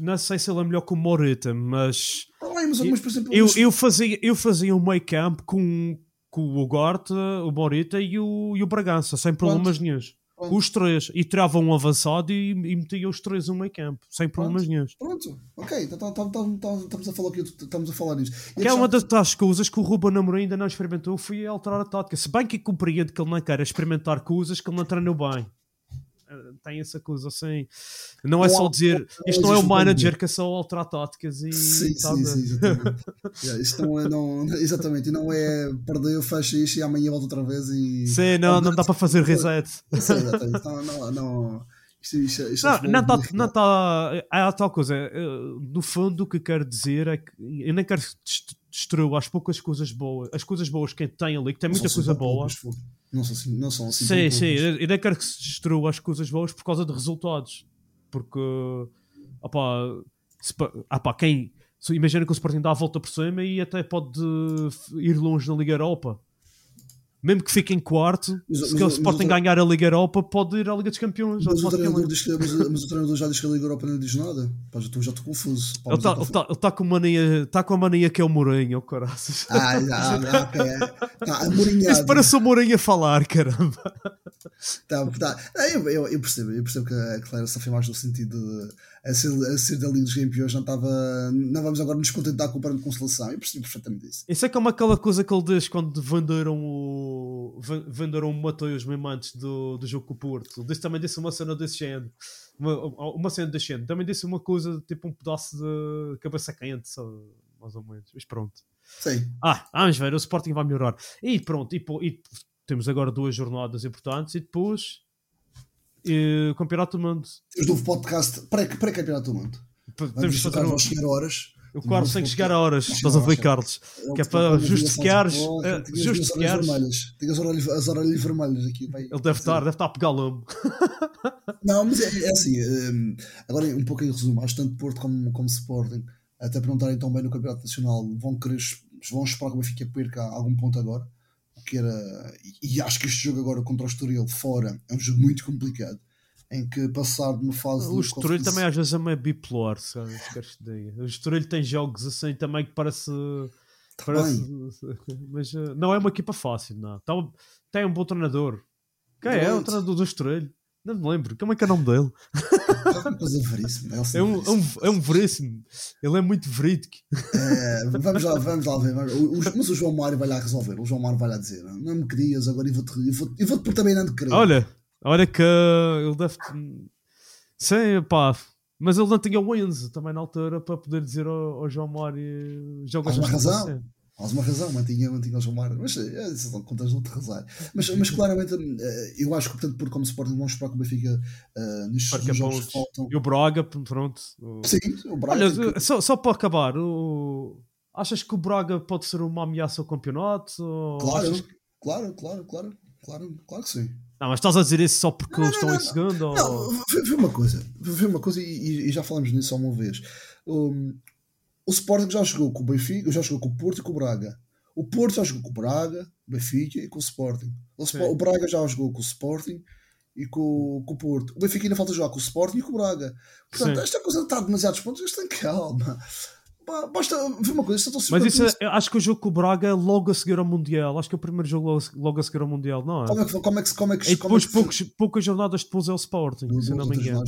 Não sei se ele é melhor que o Morita, mas. Tá bem, mas, mas, por exemplo, eu, eu, fazia, eu fazia um meio campo com, com o Gorte, o Morita e o, e o Bragança, sem problemas nenhum. Os três. E tirava um avançado e, e metia os três no meio campo, sem problemas nenhum. Pronto, ok, então tá, tá, tá, estamos a falar aqui, estamos a falar nisso. Que é uma das coisas que o Ruben Amorim ainda não experimentou, foi alterar a tática. Se bem que compreendo que ele não quer experimentar coisas que ele não treinou bem tem essa coisa assim. Não é só dizer isto não é o manager que é só alterar táticas e. Sim, sim, sim, exatamente. [laughs] yeah, isto não é, não, exatamente, e não é perder, fecha isto e amanhã volta outra vez e. Sim, não, não dá para fazer reset. Sim, exatamente. Não, não, não, isto, isto, isto não, não, tá, não tá, é a tal coisa. No fundo, o que quero dizer é que eu nem quero destruir as poucas coisas boas, as coisas boas que tem ali, que tem muita coisa boa. Não são assim, não são assim. Sim, sim. Eu nem quero que se destrua as coisas boas por causa de resultados. Porque, opá, se, opá quem. Imagina que o Sporting dá a volta por cima e até pode ir longe na Liga Europa mesmo que fique em quarto, mas, se mas, o Sporting mas, ganhar a Liga Europa, pode ir à Liga dos Campeões. Mas, o treinador, diz que, mas, mas, o treinador já diz que a Liga Europa não diz nada. Pá, já estou confuso. Pá, ele está tá, tá com, mania, tá com a mania que é o Mourinho, caraças. Ah, já, já, ok. Tá, Isso parece o Mourinho a falar, caramba. Tá, tá. Eu, eu, eu, percebo, eu percebo que a Clara só foi mais no sentido de a ser, a ser da Liga dos Campeões não estava. Não vamos agora nos contentar com o plano de consolação. Eu percebo perfeitamente isso. Isso é como aquela coisa que ele diz quando venderam o. venderam o Mateus mesmo antes do, do jogo com o Porto. Ele também disse uma cena desse género. Uma, uma cena desse género. Também disse uma coisa, tipo um pedaço de cabeça quente, mais ou menos. Mas pronto. Sim. Ah, vamos ver, o Sporting vai melhorar. E pronto, e, e temos agora duas jornadas importantes e depois e, Campeonato do Mundo. Temos novo podcast pré-Campeonato do Mundo. Temos fazer um... chegar horas. O Carlos tem que chegar a horas, estás a ver, Carlos? Que é para justificares. Justificares. Tem as orelhas vermelhas aqui. Ele deve estar, deve estar a pegar lombo. [laughs] Não, mas é, é assim. Um, agora, um pouco em resumo, acho tanto Porto como, como Sporting, até para não estarem tão bem no Campeonato Nacional, vão querer, vão esperar que o Benfica perca algum ponto agora que era. E acho que este jogo agora contra o Estoril fora é um jogo muito complicado. Em que passar de uma fase. O Estoril também às vezes é meio bipolar, sabe? O Estoril tem jogos assim também que parece. Tá parece [laughs] mas uh, não é uma equipa fácil, não. Tá, tem um bom treinador. Quem é? é o treinador do Estoril? Não me lembro. Como é que é o nome dele? É, é, um, é, um, é um veríssimo. Ele é muito verídico. É, vamos, lá, vamos lá ver. Mas o João Mário vai lá resolver. O João Mário vai lá dizer: Não me querias, agora eu vou-te vou, eu vou por também não te querer. Olha, olha que ele deve. Sim, pá. Mas ele não tinha o Enzo também na altura para poder dizer ao, ao João Mário: Joga Há uma razão. Alguma razão, mantinha, mantinha o João Mário, mas é, são contas de arrasar. Mas, mas claramente, uh, eu acho que, portanto, por como Sporting, vamos esperar que o Benfica uh, nestes jogos que faltam. E o Braga, pronto. O... Sim, o Braga. Olha, que... só, só para acabar, o... achas que o Braga pode ser uma ameaça ao campeonato? Claro, achas... claro, claro, claro, claro, claro que sim. Não, mas estás a dizer isso só porque não, eles estão não, em segundo? Não, ou... não vê, uma coisa, vê uma coisa e, e, já falamos nisso só uma vez. Um, o Sporting já jogou com o Benfica, já jogou com o Porto e com o Braga. O Porto já jogou com o Braga, Benfica e com o Sporting. O, o Braga já jogou com o Sporting e com, com, o Porto. O Benfica ainda falta jogar com o Sporting e com o Braga. Portanto, Sim. esta coisa está demasiados pontos, eles têm calma. Basta ver uma coisa, Mas isso é, acho que o jogo com o Braga é logo a seguir ao Mundial. Acho que é o primeiro jogo logo, logo a seguir ao Mundial, não é? Como é que como é que, como é que, e depois é que poucos, poucas jornadas depois é o Sporting, se não me engano.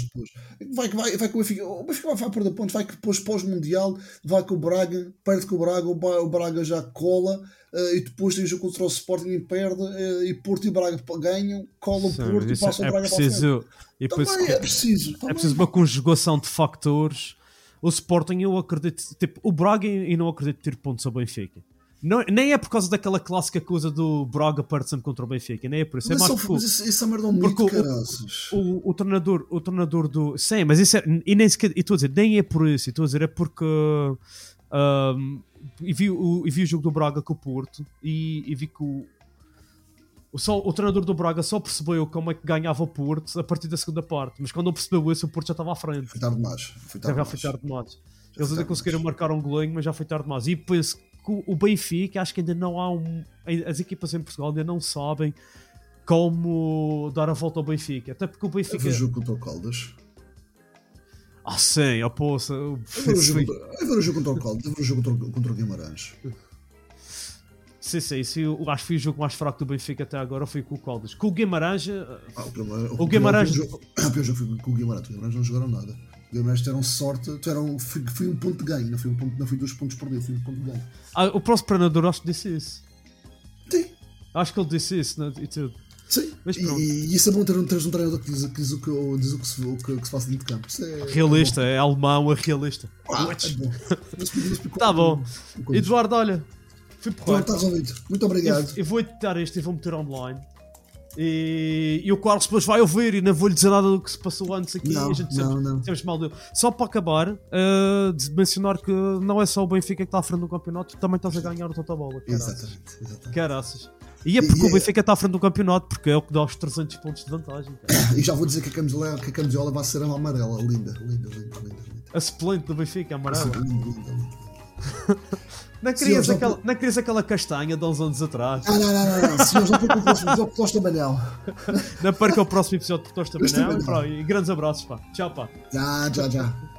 Vai, vai, vai com o Benfica, o Benfica vai perder pontos, vai que depois pós-Mundial vai com o Braga, perde com o Braga, o Braga já cola. Uh, e depois tem o jogo contra o Sporting e perde, uh, e Porto e Braga ganham, colam Sim, Porto e passam é o Braga preciso, para frente. Também é preciso. É preciso uma conjugação de factores o Sporting eu acredito, tipo, o Braga e não acredito ter pontos ao Benfica. Não, nem é por causa daquela clássica coisa do Braga perde sempre contra o Benfica, nem é por isso. Mas é mais só, porque, isso, isso é merda um porque o, o, o, treinador, o treinador do. Sim, mas isso é. E nem sequer. E estou a dizer, nem é por isso. Estou a dizer, é porque. Um, e, vi, o, e vi o jogo do Braga com o Porto e, e vi que o, o, só, o treinador do Braga só percebeu como é que ganhava o Porto a partir da segunda parte, mas quando não percebeu isso, o Porto já estava à frente. Foi tarde demais. Foi tarde já demais. foi tarde demais. Eles ainda conseguiram marcar um golinho, mas já foi tarde demais. E penso que o Benfica, acho que ainda não há um. As equipas em Portugal ainda não sabem como dar a volta ao Benfica. Até porque o Benfica. Eu jogo contra o Caldas. Ah, sim, a poça. Eu ver o jogo contra o Caldas, eu ver o jogo contra, contra o Guimarães. [laughs] Sim, sim, sim, eu acho que foi o jogo mais fraco do Benfica até agora foi com o Caldas. Com o Guimarães. Ah, o Guimarães. [coughs] O pior jogo foi com o Guimarães. O Guimarães não jogaram nada. O Guimarães tiveram sorte. Tiveram, foi, foi um ponto de ganho, não foi, um ponto, não foi dois pontos perdidos, foi um ponto de ganho. Ah, o próximo treinador acho que disse isso. Sim. Acho que ele disse isso, né? e tudo. Sim, e, e, isso é bom ter um, um treinador que diz, que diz, o, que, diz o, que se, o, que, o que se passa dentro de campo. É, realista, é, é alemão, é realista. Ah, é bom. tá bom. Eduardo, olha, Fui Pronto, está resolvido. Muito obrigado. Eu, eu vou editar este e vou meter online. E, e, o Carlos depois vai ouvir e não vou lhe dizer nada do que se passou antes aqui. Não, a gente não, sempre, não. Sempre mal deu. Só para acabar, uh, de mencionar que não é só o Benfica que está à frente do campeonato, também estás a ganhar o total bola. Exatamente, exatamente. Caraças. E é porque e, o Benfica está à frente do campeonato, porque é o que dá os 300 pontos de vantagem. Cara. [coughs] E já vou dizer que a camisola, que a camisola vai ser amarela, linda, linda, linda, linda. linda. A suplente do Benfica, amarela. Linda, linda, linda. [laughs] Não querias, Sim, aquela, não querias aquela castanha de uns anos atrás? Ah, não, não, não, não. Se eles não percam o próximo episódio, Tosta Manel. Não perca o próximo episódio de Manel. E, e grandes abraços, pá. Tchau, pá. Já, já, já.